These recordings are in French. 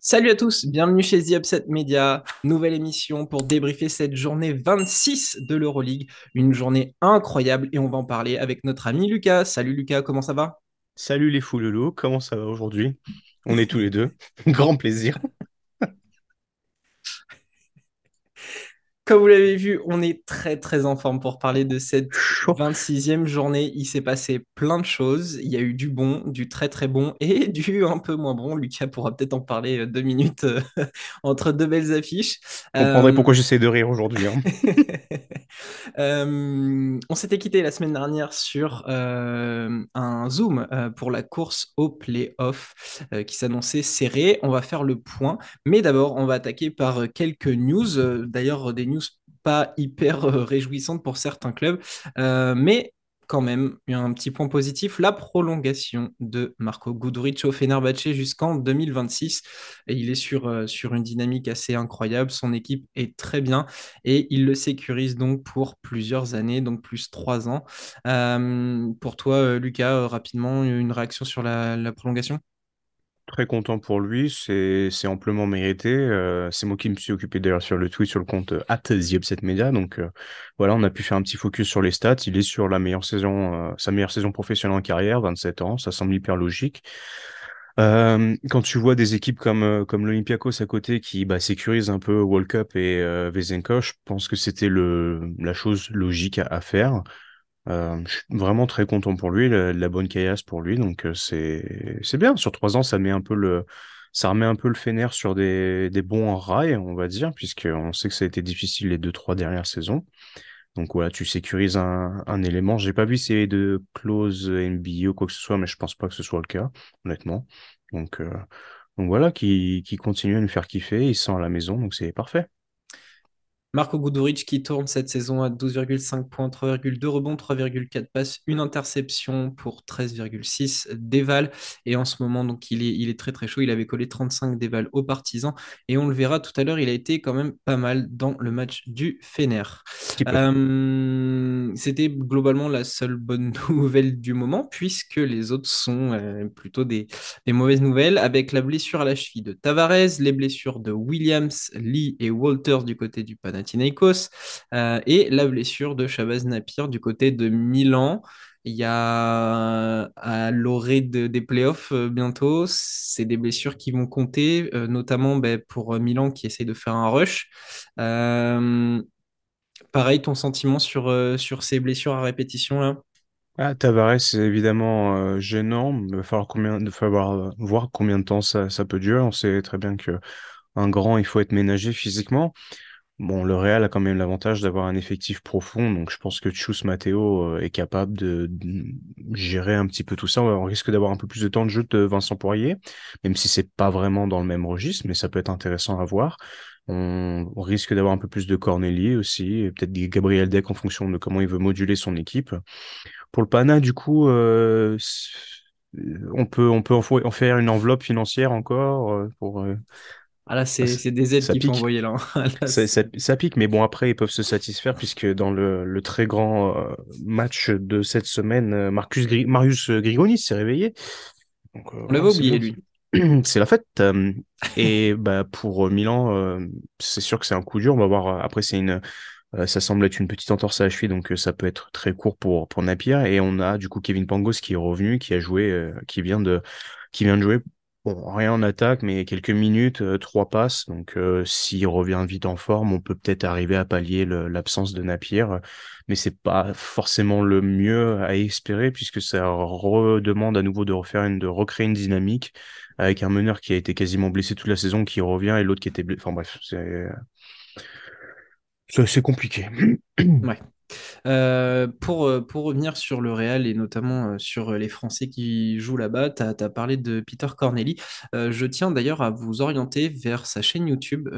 Salut à tous, bienvenue chez The Upset Media, nouvelle émission pour débriefer cette journée 26 de l'Euroleague, une journée incroyable et on va en parler avec notre ami Lucas. Salut Lucas, comment ça va? Salut les fouloulous, comment ça va aujourd'hui? On est tous les deux, grand plaisir. Comme vous l'avez vu, on est très très en forme pour parler de cette 26e journée. Il s'est passé plein de choses. Il y a eu du bon, du très très bon et du un peu moins bon. Lucas pourra peut-être en parler euh, deux minutes euh, entre deux belles affiches. Vous comprendrez euh, pourquoi j'essaie de rire aujourd'hui. Hein. on s'était quitté la semaine dernière sur un zoom pour la course au playoff qui s'annonçait serré. On va faire le point. Mais d'abord, on va attaquer par quelques news. D'ailleurs, des news pas hyper euh, réjouissante pour certains clubs, euh, mais quand même, il y a un petit point positif, la prolongation de Marco Guduric au Fenerbahce jusqu'en 2026. Et il est sur, euh, sur une dynamique assez incroyable. Son équipe est très bien et il le sécurise donc pour plusieurs années, donc plus trois ans. pour toi, Lucas, rapidement, une réaction sur la prolongation? Très content pour lui, c'est amplement mérité. Euh, c'est moi qui me suis occupé d'ailleurs sur le tweet sur le compte at Media. Donc euh, voilà, on a pu faire un petit focus sur les stats. Il est sur la meilleure saison, euh, sa meilleure saison professionnelle en carrière, 27 ans. Ça semble hyper logique. quand tu vois des équipes comme comme l'Olympiakos à côté qui bah, sécurisent un peu World Cup et euh, je pense que c'était la chose logique à faire. Euh, je suis vraiment très content pour lui, la, la bonne caillasse pour lui, donc euh, c'est c'est bien. Sur trois ans, ça met un peu le ça remet un peu le Fener sur des, des bons rails, on va dire, puisqu'on sait que ça a été difficile les deux trois dernières saisons. Donc voilà, tu sécurises un, un élément. J'ai pas vu s'il de clause NBA ou quoi que ce soit, mais je pense pas que ce soit le cas, honnêtement. Donc euh, donc voilà, qui qui continue à nous faire kiffer, il sent à la maison, donc c'est parfait. Marco Guduric qui tourne cette saison à 12,5 points, 3,2 rebonds, 3,4 passes, une interception pour 13,6 déval. Et en ce moment, donc, il est, il est très très chaud. Il avait collé 35 déval aux partisans. Et on le verra tout à l'heure, il a été quand même pas mal dans le match du Fener. Euh, c'était globalement la seule bonne nouvelle du moment, puisque les autres sont euh, plutôt des, des, mauvaises nouvelles, avec la blessure à la cheville de Tavares, les blessures de Williams, Lee et Walters du côté du Panathinaikos Panathinaikos, euh, et la blessure de Shabazz Napier du côté de Milan. Il y a à l'orée des playoffs euh, bientôt, c'est des blessures qui vont compter, euh, notamment ben, pour Milan qui essaie de faire un rush. pareil, ton sentiment sur, sur ces blessures à répétition là? Ah, Tavares, c'est évidemment gênant. Il va falloir, il va falloir voir combien de temps ça, ça peut durer. On sait très bien que un grand, il faut être ménagé physiquement. Bon, le Real a quand même l'avantage d'avoir un effectif profond, donc je pense que Chus Matteo euh, est capable de, gérer un petit peu tout ça. On risque d'avoir un peu plus de temps de jeu de Vincent Poirier, même si c'est pas vraiment dans le même registre, mais ça peut être intéressant à voir. On, risque d'avoir un peu plus de Corneli aussi, peut-être des Gabriel Deck en fonction de comment il veut moduler son équipe. Pour le Pana, du coup, euh, on peut on peut en faire une enveloppe financière encore euh, pour ah là, c'est des aides qu'il faut envoyer là. ça, pique, mais bon, après, ils peuvent se satisfaire puisque dans le, le très grand euh, match de cette semaine, euh, Marcus Marius Grigoni s'est réveillé. Donc, euh, On l'avait oublié, lui. C'est la fête. et bah, pour Milan, c'est sûr que c'est un coup dur. On va voir. Après, c'est une. ça semble être une petite entorse à la cheville, donc ça peut être très court pour, pour Napier. Et on a du coup Kevin Pangos qui est revenu, qui a joué, qui vient de, qui vient de jouer Bon, rien en attaque, mais quelques minutes, euh, trois passes. Donc, euh, s'il revient vite en forme, on peut peut-être arriver à pallier l'absence de Napier. Mais c'est pas forcément le mieux à espérer puisque ça redemande à nouveau de refaire une, de recréer une dynamique avec un meneur qui a été quasiment blessé toute la saison qui revient et l'autre qui était blessé. Enfin bref, c'est c'est compliqué. Euh, pour, euh, pour revenir sur le Real et notamment euh, sur les Français qui jouent là-bas, tu as, parlé de Peter Corneli. je tiens d'ailleurs à vous orienter vers sa chaîne YouTube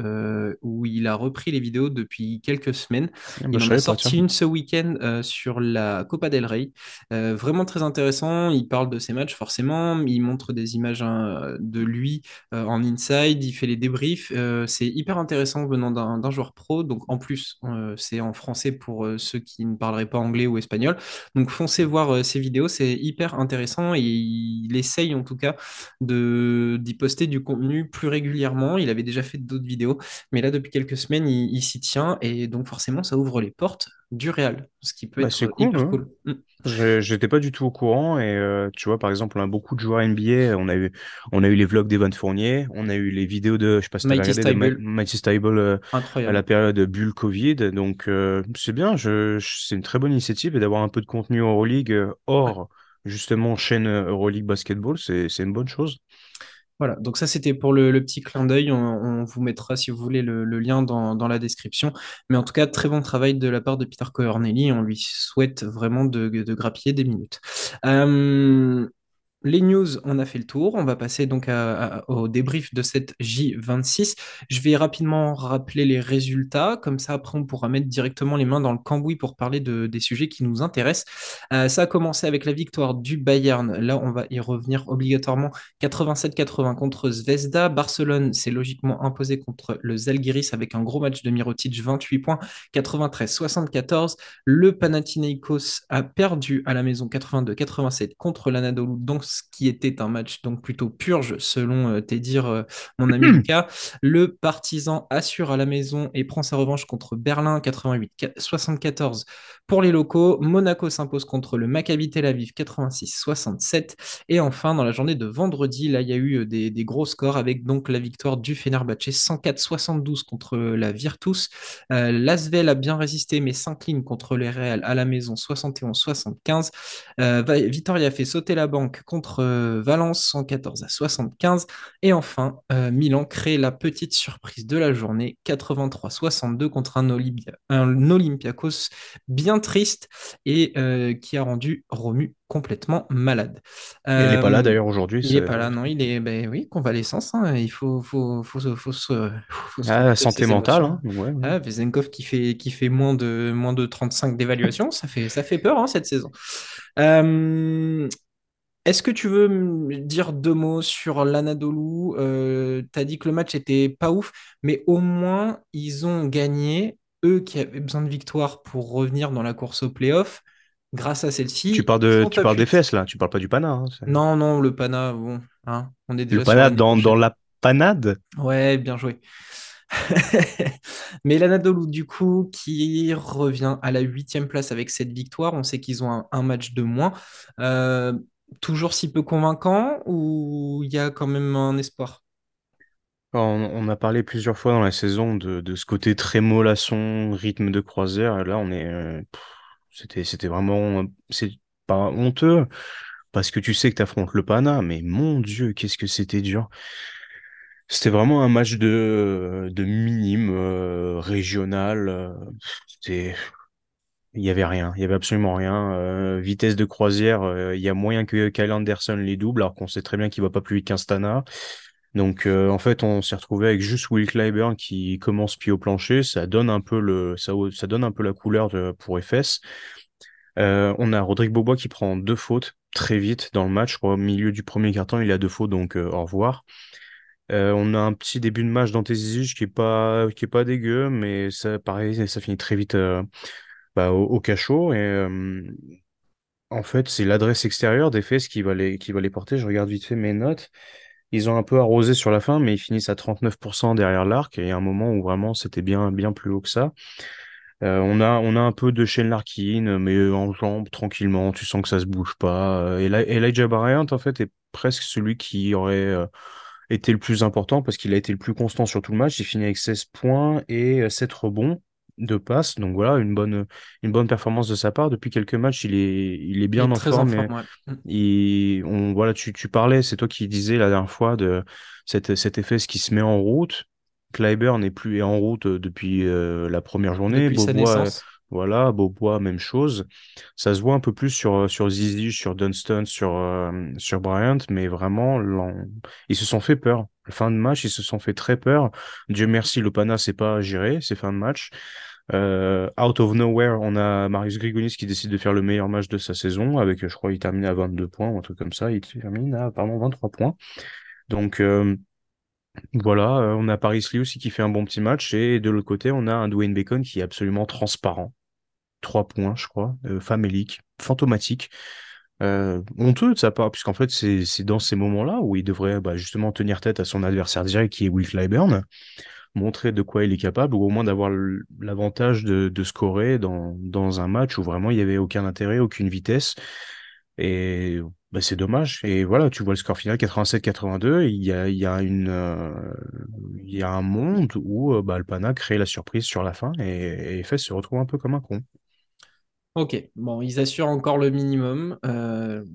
où il a repris les vidéos depuis quelques semaines. Ah bah, il en a pas, sorti une ce week-end sur la Copa del Rey. vraiment très intéressant. Il parle de ses matchs forcément. Il montre des images hein, de lui en inside. Il fait les débriefs. c'est hyper intéressant venant d'un joueur pro. Donc en plus, c'est en français pour ceux qui ne parlerait pas anglais ou espagnol. Donc foncez voir euh, ces vidéos, c'est hyper intéressant et il essaye en tout cas d'y poster du contenu plus régulièrement. Il avait déjà fait d'autres vidéos, mais là depuis quelques semaines, il, s'y tient et donc forcément ça ouvre les portes du réel, ce qui peut Bah, être cool, hyper hein. cool. Mm. Je- J'étais pas du tout au courant et euh, tu vois par exemple on a beaucoup de joueurs NBA on a eu on a eu les vlogs d'Evan Fournier on a eu les vidéos de je sais pas si Mighty Stable, Mighty Stable euh, à la période bulle Covid donc euh, c'est bien je, je- c'est une très bonne initiative et d'avoir un peu de contenu Euroleague Ouais. hors justement chaîne Euroleague Basketball c'est c'est une bonne chose Voilà, donc ça c'était pour le, petit clin d'œil. On, vous mettra, si vous voulez, le, lien dans, la description. Mais en tout cas, très bon travail de la part de Peter Cohornelli. On lui souhaite vraiment de, de grappiller des minutes. Euh, les news, on a fait le tour. On va passer donc au débrief de cette J26. Je vais rapidement rappeler les résultats. Comme ça, après, on pourra mettre directement les mains dans le cambouis pour parler de, des sujets qui nous intéressent. Euh, ça a commencé avec la victoire du Bayern. Là, on va y revenir obligatoirement. 87-80 contre Zvezda. Barcelone s'est logiquement imposé contre le Zalgiris avec un gros match de Mirotic, 28 points. 93-74. Le Panathinaikos a perdu à la maison 82-87 contre l'Anadolu, donc ce qui était un match donc plutôt purge selon euh, tes dires, euh, mon ami Lucas. Le Partizan assure à la maison et prend sa revanche contre Berlin 88-74 pour les locaux. Monaco s'impose contre le Maccabi Tel Aviv 86-67 et enfin dans la journée de vendredi, là il y a eu euh, des, des gros scores avec donc la victoire du Fenerbahçe 104-72 contre la Virtus. Euh, L'Asvel a bien résisté mais s'incline contre les Real à la maison 71-75. Euh, Va- Vitoria fait sauter la banque contre euh, Valence 114 à 75. Et enfin, euh, Milan crée la petite surprise de la journée 83-62 contre un, Olympia- un Olympiakos bien triste et euh, qui a rendu Romu complètement malade. il est pas là d'ailleurs aujourd'hui il est c'est pas là, non, il est, ben oui, convalescence, hein, il faut, faut, faut, faut, se, ah, santé mentale hein ouais, ouais. Ah, qui fait, qui fait moins de, moins de 35 d'évaluation, ça fait, ça fait peur hein, cette saison. Euh, est-ce que tu veux me dire deux mots sur l'Anadolu? Euh, Tu as dit que le match était pas ouf, mais au moins ils ont gagné, eux qui avaient besoin de victoire pour revenir dans la course au playoff. Grâce à tu celle-ci, parles ils de tu parles des 8. fesses là tu parles pas du pana hein, Non, non, le Pana, bon, hein, on est le déjà pana dans la panade? Ouais, bien joué. Mais l'Anadolu, du coup, qui revient à la huitième place avec cette victoire, on sait qu'ils ont un, un match de moins. Euh, toujours si peu convaincant ou il y a quand même un espoir? On, a parlé plusieurs fois dans la saison de, ce côté trémolation, rythme de croisière. Là, on est, euh, c'était, c'était vraiment, c'est pas honteux parce que tu sais que tu affrontes le Pana, mais mon Dieu, qu'est-ce que c'était dur. C'était vraiment un match de, de minime, euh, régional. euh, C'était, il y avait rien, il y avait absolument rien. Euh, vitesse de croisière, euh, il y a moyen que Kyle Anderson les double, alors qu'on sait très bien qu'il va pas plus vite qu'un Stana. Donc euh, en fait, on s'est retrouvé avec juste Will Clyburn qui commence pied au plancher. Ça donne un peu le, ça, ça donne un peu la couleur pour FS. On a Rodrigue Bobois qui prend deux fautes très vite dans le match. Au milieu du premier quart-temps, il a deux fautes, donc au revoir. On a un petit début de match dans Zizic qui est pas, qui est pas dégueu, mais ça, pareil, ça finit très vite bah, au, cachot. Et en fait, c'est l'adresse extérieure d'FS qui va les, qui va les porter. Je regarde vite fait mes notes. Ils ont un peu arrosé sur la fin, mais ils finissent à 39% derrière l'arc. Et il un moment où vraiment c'était bien, bien plus haut que ça. Euh, on a, un peu de Shane Larkin, mais en jambes, tranquillement. Tu sens que ça se bouge pas. Euh, Eli- Elijah Bryant, en fait, est presque celui qui aurait euh, été le plus important parce qu'il a été le plus constant sur tout le match. Il finit avec 16 points et euh, 7 rebonds de passes. Donc voilà, une bonne, une bonne performance de sa part. Depuis quelques matchs, il est, il est Il bien est en très en forme. ouais. Et on, voilà, tu, tu parlais, c'est toi qui disais la dernière fois de cette, cet effet ce qui se met en route. Clyburn n'est plus est en route euh, depuis euh, la première journée. Depuis sa Bobois, naissance. Voilà, Beaubois, même chose. Ça se voit un peu plus sur, euh, sur Zizi, sur Dunston, sur, euh, sur Bryant, mais vraiment, ils se sont fait peur. Fin de match, ils se sont fait très peur. Dieu merci, Lopana s'est pas géré, ces fins de match. Euh, out of nowhere, on a Marius Grigonis qui décide de faire le meilleur match de sa saison, avec, je crois, il termine à 22 points ou un truc comme ça. Il termine à, pardon, 23 points. Donc, euh, voilà, euh, on a Paris Lee aussi qui fait un bon petit match, et de l'autre côté, on a un Dwayne Bacon qui est absolument transparent trois points, je crois, famélique, fantomatique. Honteux de sa part, puisqu'en fait, c'est c'est dans ces moments-là où il devrait bah, justement tenir tête à son adversaire direct qui est Will Clyburn, montrer de quoi il est capable, ou au moins d'avoir l'avantage de, scorer dans, dans un match où vraiment il n'y avait aucun intérêt, aucune vitesse. Et bah, c'est dommage. Et voilà, tu vois le score final 87-82, il y a, y a une, euh, y a un monde où euh, bah, Alpana crée la surprise sur la fin et, et se retrouve un peu comme un con. Ok, bon, ils assurent encore le minimum. Euh,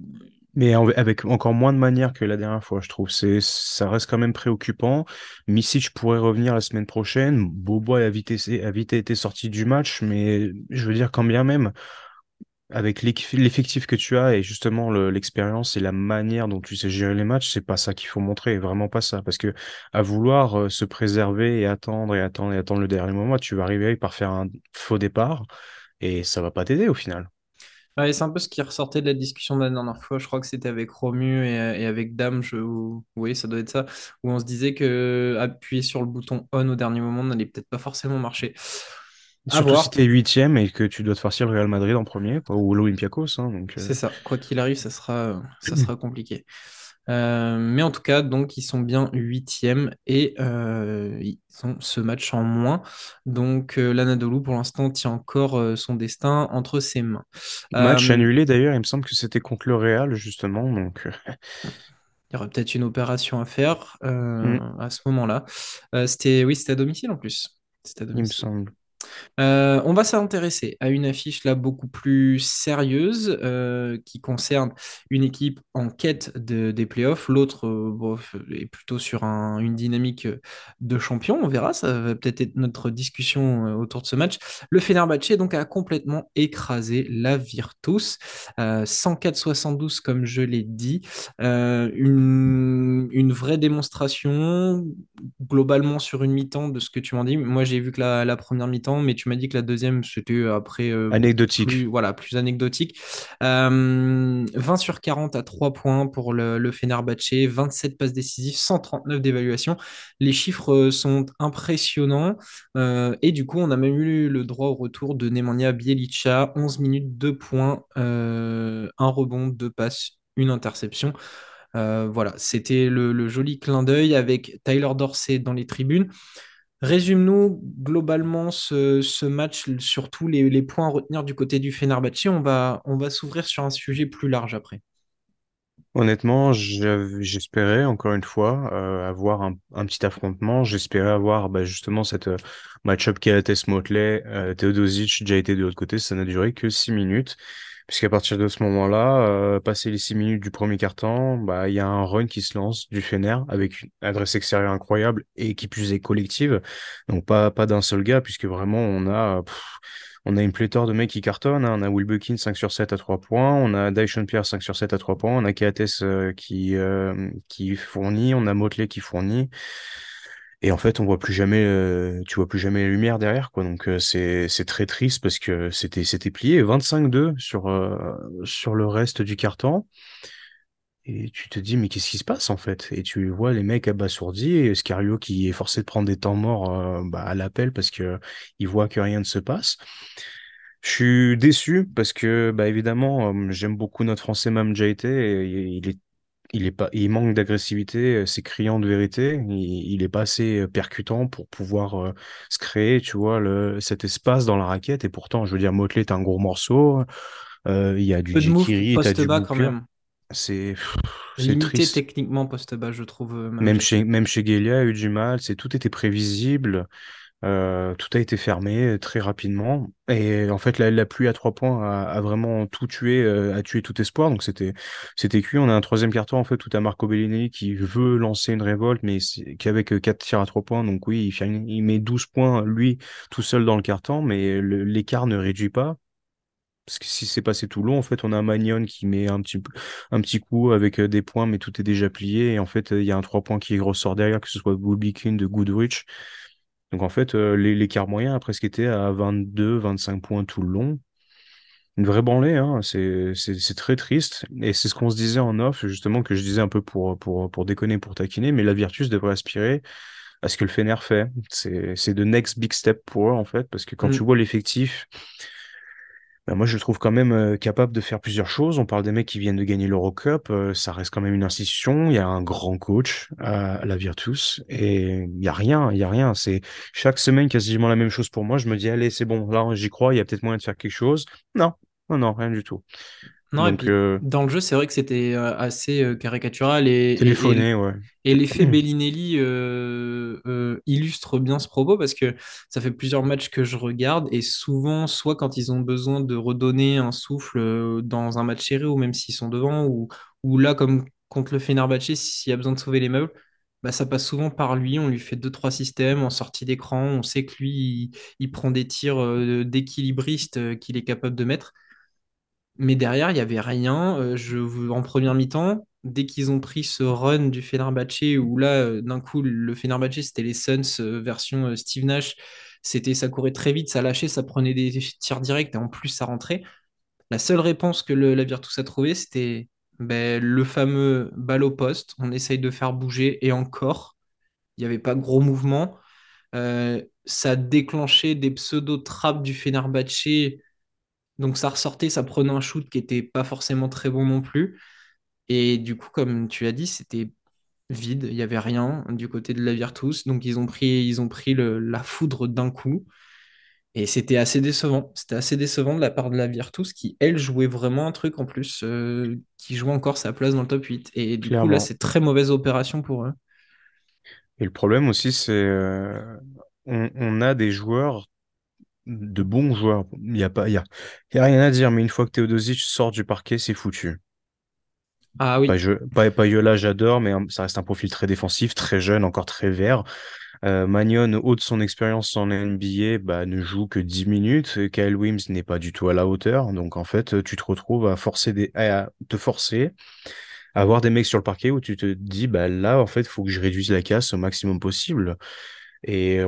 Mais avec encore moins de manière que la dernière fois, je trouve. C'est, ça reste quand même préoccupant. Misic pourrait revenir la semaine prochaine. Bobo a vite, a vite été sorti du match, mais je veux dire, quand bien même, avec l'effectif que tu as et justement le- l'expérience et la manière dont tu sais gérer les matchs, c'est pas ça qu'il faut montrer, vraiment pas ça. Parce que à vouloir euh, se préserver et attendre et attendre et attendre le dernier moment, tu vas arriver par faire un faux départ et ça va pas t'aider au final. Ouais, c'est un peu ce qui ressortait de la discussion de la dernière fois. Je crois que c'était avec Romu et, et avec Dame. Je... Oui, ça doit être ça. Où on se disait que appuyer sur le bouton on au dernier moment n'allait peut-être pas forcément marcher. À Surtout si voir. t'es huitième et que tu dois te farcir le Real Madrid en premier, quoi, ou l'Olympiakos, hein, donc, euh, C'est ça. Quoi qu'il arrive, ça sera, ça sera compliqué. Euh, mais en tout cas, donc ils sont bien huitièmes et euh, ils ont ce match en moins. Donc euh, l'Anadolu, pour l'instant, tient encore euh, son destin entre ses mains. Match annulé d'ailleurs, il me semble que c'était contre le Real, justement, donc il y aurait peut-être une opération à faire hmm, à ce moment-là. C'était, oui, c'était à domicile en plus. Il me semble. Euh, on va s'intéresser à une affiche là beaucoup plus sérieuse euh, qui concerne une équipe en quête de, des playoffs. L'autre euh, est plutôt sur un- une dynamique de champion. On verra, ça va peut-être être notre discussion autour de ce match. Le Fenerbahçe donc a complètement écrasé la Virtus, euh, 104-72 comme je l'ai dit. Une, vraie démonstration globalement sur une mi-temps de ce que tu m'en dis. Moi, j'ai vu que la première mi-temps, mais tu m'as dit que la deuxième, c'était après euh, plus, Anecdotique. voilà, plus anecdotique. Euh, 20 sur 40 à 3 points pour le, le Fenerbahçe, 27 passes décisives, 139 d'évaluation. Les chiffres euh, sont impressionnants. Euh, et du coup, on a même eu le droit au retour de Nemanja Bielica, 11 minutes, 2 points, euh, un rebond, 2 passes, une interception. Euh, voilà, c'était le, le joli clin d'œil avec Tyler Dorsey dans les tribunes. Résume-nous globalement ce, ce match, surtout les, les points à retenir du côté du Fenerbahçe. On va, on va s'ouvrir sur un sujet plus large après. Honnêtement, j'espérais encore une fois euh, avoir un, petit affrontement. J'espérais avoir bah, justement cette euh, match-up Keates Motley, euh, Teodosic déjà été de l'autre côté. Ça n'a duré que six minutes, puisqu'à partir de ce moment-là, euh, passé les six minutes du premier quart-temps, bah il y a un run qui se lance du Fener avec une adresse extérieure incroyable et qui plus est collective. Donc pas pas d'un seul gars, puisque vraiment on a pff, on a une pléthore de mecs qui cartonnent. hein. On a Will Buckin 5 sur 7 à 3 points. On a Dyson Pierre 5 sur 7 à 3 points. On a Keates euh, qui, euh, qui fournit. On a Motley qui fournit. Et en fait, on voit plus jamais, euh, tu vois plus jamais la lumière derrière, quoi. Donc, euh, c'est, très triste parce que c'était, c'était plié 25-2 sur, euh, sur le reste du carton. Et tu te dis, mais qu'est-ce qui se passe en fait? Et tu vois les mecs abasourdis et Scario qui est forcé de prendre des temps morts euh, bah, à l'appel parce que il voit que rien ne se passe. Je suis déçu parce que, bah, évidemment, j'aime beaucoup notre Français Mam Jaité. et Il est, il est pas, il manque d'agressivité, euh, c'est criant de vérité. Il, il est pas assez euh, percutant pour pouvoir euh, se créer, tu vois, le, cet espace dans la raquette. Et pourtant, je veux dire, Motley est un gros morceau. Euh, il y a du Jekiri, t'as du bas quand même. C'est, Limité techniquement post bas, je trouve, même chez, même chez Gelia, il y a eu du mal. C'est tout était prévisible. Euh, tout a été fermé très rapidement. Et en fait, la, la pluie à trois points a, a vraiment tout tué, euh, a tué tout espoir. Donc c'était c'était cuit. On a un troisième carton en fait tout à Marco Bellinelli qui veut lancer une révolte, mais qu'avec euh, quatre tirs à trois points. Donc oui, il, fait, il met 12 points lui tout seul dans le carton, mais l'écart ne réduit pas. Parce que si c'est passé tout long, en fait, on a un Magnon qui met un petit, un petit coup avec euh, des points, mais tout est déjà plié. Et en fait, euh, il y a un 3 points qui ressort derrière, que ce soit Gulbikun de Goodrich. Donc en fait, euh, l'é- l'écart moyen a presque été à 22, 25 points tout le long. Une vraie branlée, hein. C'est, très triste. Et c'est ce qu'on se disait en off, justement, que je disais un peu pour, pour, pour déconner, pour taquiner. Mais la Virtus devrait aspirer à ce que le Fener fait. C'est, the next big step pour eux, en fait. Parce que quand tu Mm. vois l'effectif, ben moi, je le trouve quand même capable de faire plusieurs choses. On parle des mecs qui viennent de gagner l'Eurocup. ça reste quand même une institution. Il y a un grand coach à la Virtus. Et il y a rien, il y a rien. C'est chaque semaine quasiment la même chose pour moi. Je me dis, allez, c'est bon. Là, j'y crois. Il y a peut-être moyen de faire quelque chose. Non, non, non, rien du tout. Non, et puis euh, dans le jeu, c'est vrai que c'était euh, assez euh, caricatural et, téléphoner, ouais. et l'effet Bellinelli euh, euh, illustre bien ce propos parce que ça fait plusieurs matchs que je regarde et souvent, soit quand ils ont besoin de redonner un souffle dans un match serré ou même s'ils sont devant ou, ou là, comme contre le Fenerbahçe, s'il y a besoin de sauver les meubles, bah, ça passe souvent par lui. On lui fait deux, trois systèmes en sortie d'écran. On sait que lui, il, il prend des tirs d'équilibriste qu'il est capable de mettre. Mais derrière, il n'y avait rien. Euh, je, en première mi-temps, dès qu'ils ont pris ce run du Fenerbahçe, où là, euh, d'un coup, le Fenerbahçe, c'était les Suns euh, version Steve Nash. C'était, ça courait très vite, ça lâchait, ça prenait des tirs directs et en plus, ça rentrait. La seule réponse que la Virtus a trouvée, c'était ben, le fameux balle au poste. On essaye de faire bouger et encore, il n'y avait pas gros mouvement. Ça a déclenché des pseudo-trappes du Fenerbahçe donc ça ressortait, ça prenait un shoot qui était pas forcément très bon non plus. Et du coup, comme tu as dit, c'était vide, il n'y avait rien du côté de la Virtus. Donc ils ont pris, ils ont pris le- la foudre d'un coup. Et c'était assez décevant. C'était assez décevant de la part de la Virtus qui, elle, jouait vraiment un truc en plus, euh, qui jouait encore sa place dans le top 8. Et du coup, là, c'est très mauvaise opération pour eux. Et le problème aussi, c'est euh, on, on a des joueurs, de bons joueurs. Il y a pas, y a, y a rien à dire, mais une fois que Teodosic sort du parquet, c'est foutu. Ah oui, Payola, j'adore, mais hein, ça reste un profil très défensif, très jeune, encore très vert. Euh, Magnon, haut de son expérience en NBA, bah, ne joue que 10 minutes. Kyle Wims n'est pas du tout à la hauteur. Donc, en fait, tu te retrouves à forcer des, à te forcer à avoir des mecs sur le parquet où tu te dis, bah, là, en fait, il faut que je réduise la casse au maximum possible. Et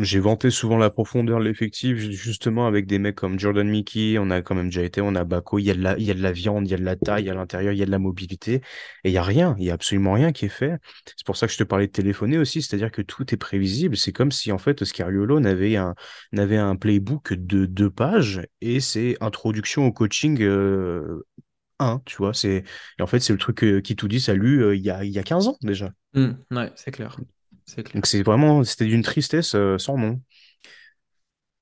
j'ai vanté souvent la profondeur de l'effectif, ju- justement avec des mecs comme Jordan Mickey, on a quand même déjà été, on a Bako, il y a de la, il y a de la viande, il y a de la taille à l'intérieur, il y a de la mobilité, et il y a rien, il y a absolument rien qui est fait. C'est pour ça que je te parlais de téléphoner aussi, c'est-à-dire que tout est prévisible. C'est comme si en fait Scariolo n'avait un, n'avait un playbook de deux pages et c'est introduction au coaching euh, 1, tu vois. C'est, en fait, c'est le truc euh, qui tout dit, ça lu euh, il y a, il y a 15 ans déjà. Hmm, ouais, c'est clair. Donc c'est vraiment, c'était d'une tristesse euh, sans nom.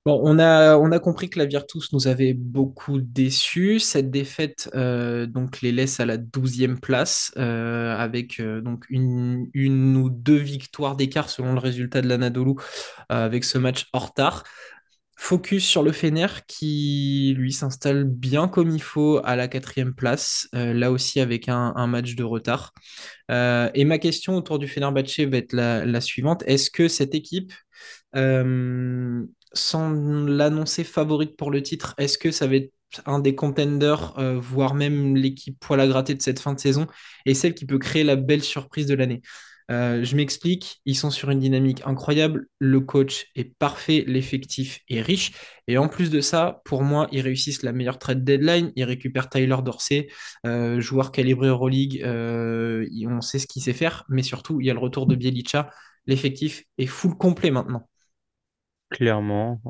Bon, on a, on a compris que la Virtus nous avait beaucoup déçus. Cette défaite euh, donc les laisse à la douzième place euh, avec euh, donc une, une ou deux victoires d'écart selon le résultat de l'Anadolu avec ce match en retard. Focus sur le Fener qui lui s'installe bien comme il faut à la quatrième place, euh, là aussi avec un, match de retard. Euh, et ma question autour du Fenerbahçe va être la, suivante. Est-ce que cette équipe euh, sans l'annoncer favorite pour le titre, est-ce que ça va être un des contenders, voire même l'équipe poil à gratter de cette fin de saison, et celle qui peut créer la belle surprise de l'année? Euh, Je m'explique, ils sont sur une dynamique incroyable, le coach est parfait, l'effectif est riche, et en plus de ça, pour moi, ils réussissent la meilleure trade deadline, ils récupèrent Tyler Dorsey, euh, joueur calibré Euroleague, euh, on sait ce qu'il sait faire, mais surtout, il y a le retour de Bielica, l'effectif est full complet maintenant. Clairement.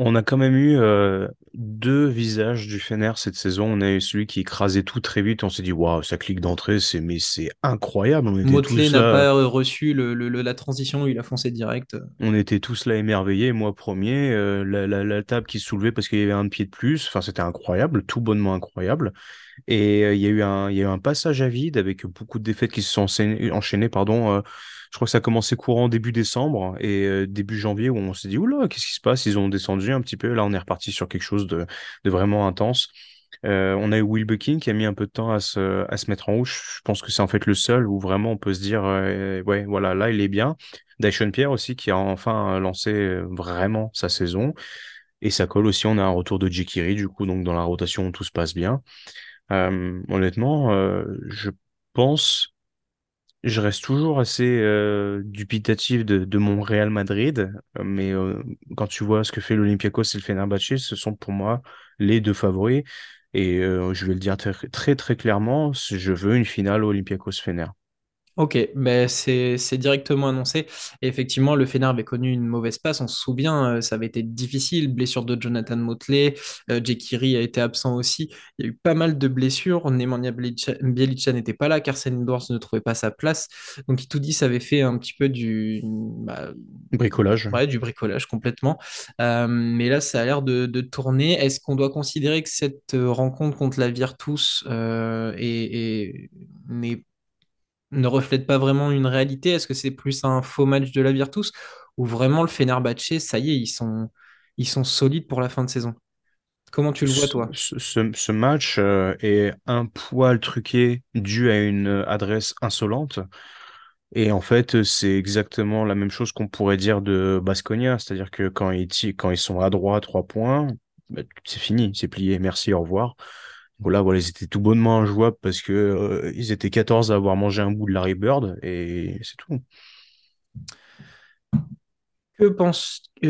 On a quand même eu euh, deux visages du Fener cette saison. On a eu celui qui écrasait tout très vite. On s'est dit, waouh, sa clique d'entrée, c'est mais c'est incroyable. Motley n'a là, pas reçu le, le- le- la transition, il a foncé direct. on était tous là émerveillés. Moi premier, euh, la, la, la table qui se soulevait parce qu'il y avait un pied de plus. Enfin, c'était incroyable, tout bonnement incroyable. Et euh, il y a eu un, il y a eu un passage à vide avec beaucoup de défaites qui se sont enchaînées, enchaînées, pardon. Je crois que ça a commencé courant début décembre et euh, début janvier où on s'est dit, oula, qu'est-ce qui se passe? Ils ont descendu un petit peu. Là, on est reparti sur quelque chose de, vraiment intense. Euh, on a eu Will Bucking qui a mis un peu de temps à se, à se mettre en rouge. Je pense que c'est en fait le seul où vraiment on peut se dire, ouais, voilà, là, il est bien. Dyson Pierre aussi qui a enfin lancé euh, vraiment sa saison. Et ça colle aussi, on a un retour de Jekiri, du coup, donc dans la rotation, tout se passe bien. Honnêtement, je pense, je reste toujours assez euh, dubitatif de, de mon Real Madrid, mais euh, quand tu vois ce que fait l'Olympiakos et le Fenerbahçe, ce sont pour moi les deux favoris. Et euh, je vais le dire très très, très clairement, je veux une finale Olympiakos-Fener. Ok, ben c'est c'est directement annoncé. Et effectivement, le Fener avait connu une mauvaise passe. On se souvient, euh, ça avait été difficile. Blessure de Jonathan Motley, euh, Jekiri a été absent aussi. Il y a eu pas mal de blessures. Nemanja Bjelica n'était pas là. Carson Edwards ne trouvait pas sa place. Donc Itoudis avait fait un petit peu du, bah, Bricolage. ouais, du bricolage complètement. Euh, mais là, ça a l'air de, de tourner. Est-ce qu'on doit considérer que cette euh, rencontre contre la Virtus est, est- n'est ne reflète pas vraiment une réalité? Est-ce que c'est plus un faux match de la Virtus ou vraiment le Fenerbahçe, ça y est, ils sont, ils sont solides pour la fin de saison? Comment tu le vois, toi? ce- ce match euh, est un poil truqué dû à une adresse insolente. Et en fait, c'est exactement la même chose qu'on pourrait dire de Baskonia. C'est-à-dire que quand ils, quand ils sont à droite, trois points, bah, c'est fini, c'est plié, merci, au revoir. Voilà, voilà, ils étaient tout bonnement injouables parce que euh, ils étaient 14 à avoir mangé un bout de Larry Bird et c'est tout. Euh,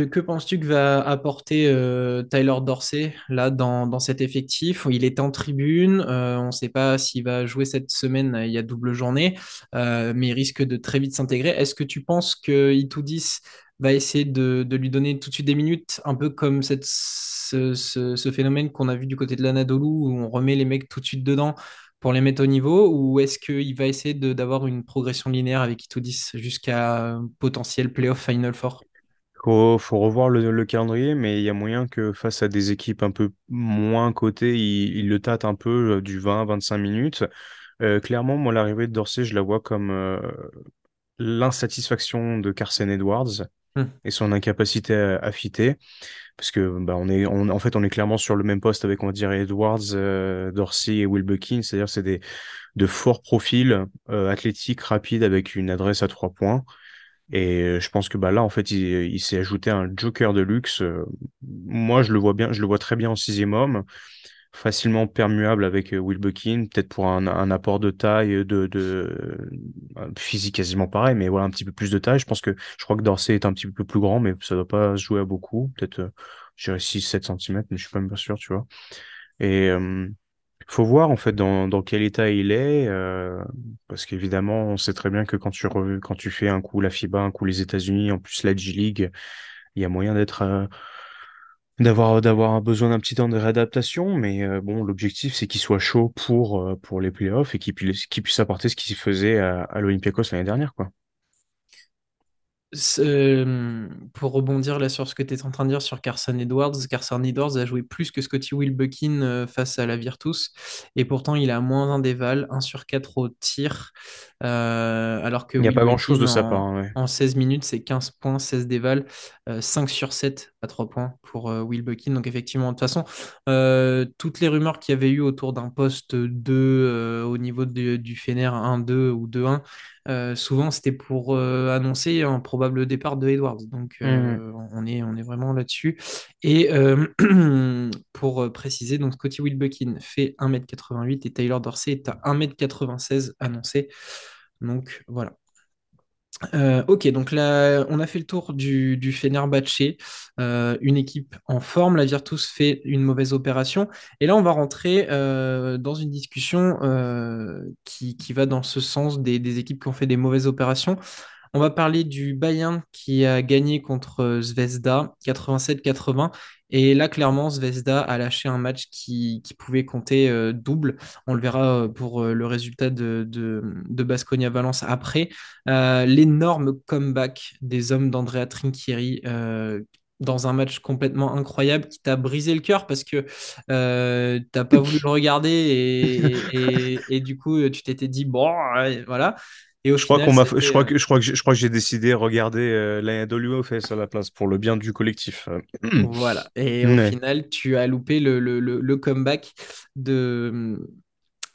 que penses-tu que va apporter euh, Tyler Dorsey là dans, cet effectif? Il est en tribune, on ne sait pas s'il va jouer cette semaine, il y a double journée, mais il risque de très vite s'intégrer. Est-ce que tu penses que Itoudis va essayer de, de lui donner tout de suite des minutes, un peu comme cette, ce, ce- phénomène qu'on a vu du côté de l'Anadolu, où on remet les mecs tout de suite dedans pour les mettre au niveau, ou est-ce qu'il va essayer d'avoir une progression linéaire avec Itoudis jusqu'à potentiel playoff Final Four? Faut, faut revoir le, le calendrier, mais il y a moyen que face à des équipes un peu moins cotées, il, il le tâte un peu euh, du 20-25 minutes. Euh, clairement, moi, l'arrivée de Dorsey, je la vois comme euh, l'insatisfaction de Carson Edwards Hmm. et son incapacité à, fitter. Parce que bah, on est, en fait, on est clairement sur le même poste avec, on va dire, Edwards, euh, Dorsey et Will Bucking. C'est-à-dire, c'est des de forts profils euh, athlétiques, rapides, avec une adresse à trois points. Et euh, je pense que bah là, en fait, il, il s'est ajouté un joker de luxe. Moi, je le vois bien, je le vois très bien en sixième homme, facilement permuable avec euh, Will Bucking, peut-être pour un, apport de taille, de, euh, physique quasiment pareil, mais voilà, un petit peu plus de taille. Je pense que je crois que Dorsey est un petit peu plus grand, mais ça doit pas se jouer à beaucoup. Peut-être, euh, je dirais 6-7 centimètres, mais je suis pas même sûr, tu vois. Et euh, faut voir en fait dans, dans quel état il est, parce qu'évidemment, on sait très bien que quand tu, re- quand tu fais un coup la FIBA, un coup les États-Unis, en plus la G-League, il y a moyen d'être, d'avoir, d'avoir besoin d'un petit temps de réadaptation, mais euh, bon, l'objectif c'est qu'il soit chaud pour, euh, pour les playoffs et qu'il puisse, apporter ce qu'il faisait à, à l'Olympiakos l'année dernière, quoi. Euh, pour rebondir là sur ce que tu es en train de dire sur Carson Edwards, Carson Edwards a joué plus que Scotty Wilbekin euh, face à la Virtus et pourtant il a moins un déval, 1 sur 4 au tir, euh, alors que Il n'y a pas grand-chose Wilbekin de sa part, en, hein, ouais. en 16 minutes c'est 15 points, 16 déval, euh, 5 sur 7 à 3 points pour euh, Wilbekin. Donc effectivement, de toute façon, euh, toutes les rumeurs qu'il y avait eu autour d'un poste 2 euh, au niveau de- du Fener 1-2 ou 2-1, euh, souvent, c'était pour annoncer un probable départ de Edwards. Donc, Mhm. euh, on est, on est vraiment là-dessus. Et pour préciser, donc Scotty Wilbekin fait 1m88 et Taylor Dorsey est à 1m96 annoncé. Donc, voilà. Euh, ok, donc là, on a fait le tour du, du Fenerbahçe, euh, une équipe en forme. La Virtus fait une mauvaise opération. Et là, on va rentrer euh, dans une discussion euh, qui, qui va dans ce sens des, des équipes qui ont fait des mauvaises opérations. On va parler du Bayern qui a gagné contre euh, Zvezda 87-80. Et là, clairement, Zvezda a lâché un match qui, pouvait compter euh, double. On le verra euh, pour le résultat de, de, de Baskonia-Valence après. L'énorme comeback des hommes d'Andrea Trinchieri, dans un match complètement incroyable qui t'a brisé le cœur parce que euh, t'as pas voulu le regarder et, du coup tu t'étais dit bon voilà et au Je crois qu'on m'a, je crois euh, que, je crois que, j'ai- je crois que j'ai décidé de regarder euh, la WFS à la place pour le bien du collectif. Euh, voilà et au ouais. final tu as loupé le, le- le- le comeback de,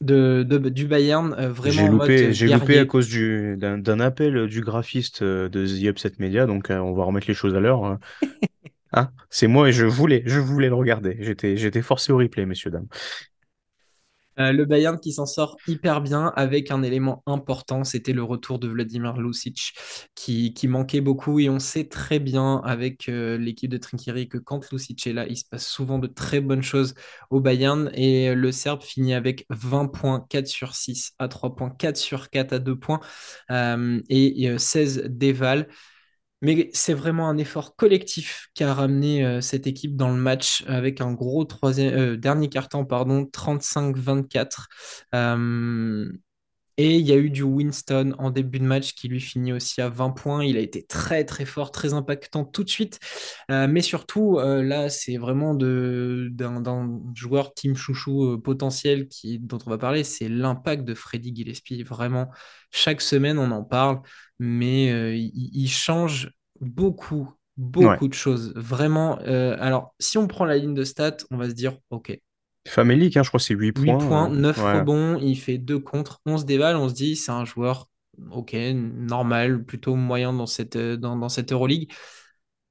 de, de- du Bayern euh, J'ai vraiment en mode loupé, j'ai loupé à cause du, d'un, d'un appel du graphiste euh, de The Upset Media, donc euh, on va remettre les choses à l'heure. euh. Hein c'est moi et je voulais, je voulais le regarder. J'étais, j'étais forcé au replay, messieurs, dames. Euh, le Bayern qui s'en sort hyper bien avec un élément important, c'était le retour de Vladimir Lucic qui, qui manquait beaucoup et on sait très bien avec euh, l'équipe de Trinkieri que quand Lucic est là, il se passe souvent de très bonnes choses au Bayern et le Serbe finit avec 20 points, 4 sur 6 à 3 points, 4 sur 4 à 2 points euh, et, et, euh, 16 déval. Mais c'est vraiment un effort collectif qui a ramené euh, cette équipe dans le match avec un gros troisième, euh, dernier carton, pardon, 35-24. Euh, et il y a eu du Winston en début de match qui lui finit aussi à 20 points. Il a été très très fort, très impactant tout de suite. Mais surtout, là, c'est vraiment d'un, joueur team chouchou potentiel qui, dont on va parler. C'est l'impact de Freddy Gillespie. Vraiment, chaque semaine, on en parle, mais euh, il, il change beaucoup, Ouais. beaucoup de choses. Vraiment. euh, alors, si on prend la ligne de stats, on va se dire, OK, Famélique, hein, je crois que c'est 8 8 points. points, euh, 9 ouais. rebonds, il fait 2 contre, 11 déval. On se dit, c'est un joueur, ok, normal, plutôt moyen dans cette, dans, dans cette Euroleague.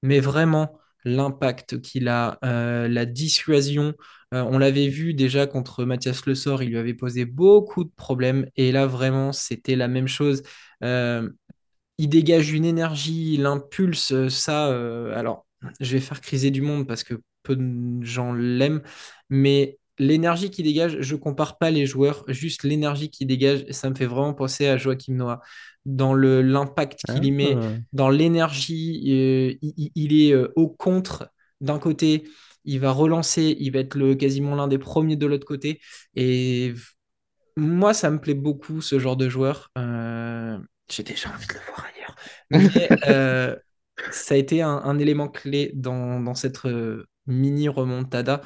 Mais vraiment, l'impact qu'il a, euh, la dissuasion, euh, on l'avait vu déjà contre Mathias Le Sort, il lui avait posé beaucoup de problèmes. Et là, vraiment, c'était la même chose. Euh, il dégage une énergie, il impulse euh, ça. euh, alors, je vais faire criser du monde parce que peu de gens l'aiment, mais l'énergie qu'il dégage, je compare pas les joueurs, juste l'énergie qu'il dégage, ça me fait vraiment penser à Joachim Noah. Dans l'impact qu'il y met, Ah, dans l'énergie, euh, il, il- il est euh, au contre d'un côté. Il va relancer, il va être le, quasiment l'un des premiers de l'autre côté. Et moi, ça me plaît beaucoup ce genre de joueur. Euh, j'ai déjà envie de le voir ailleurs. Mais euh, ça a été un, un élément clé dans, dans cette euh, mini remontada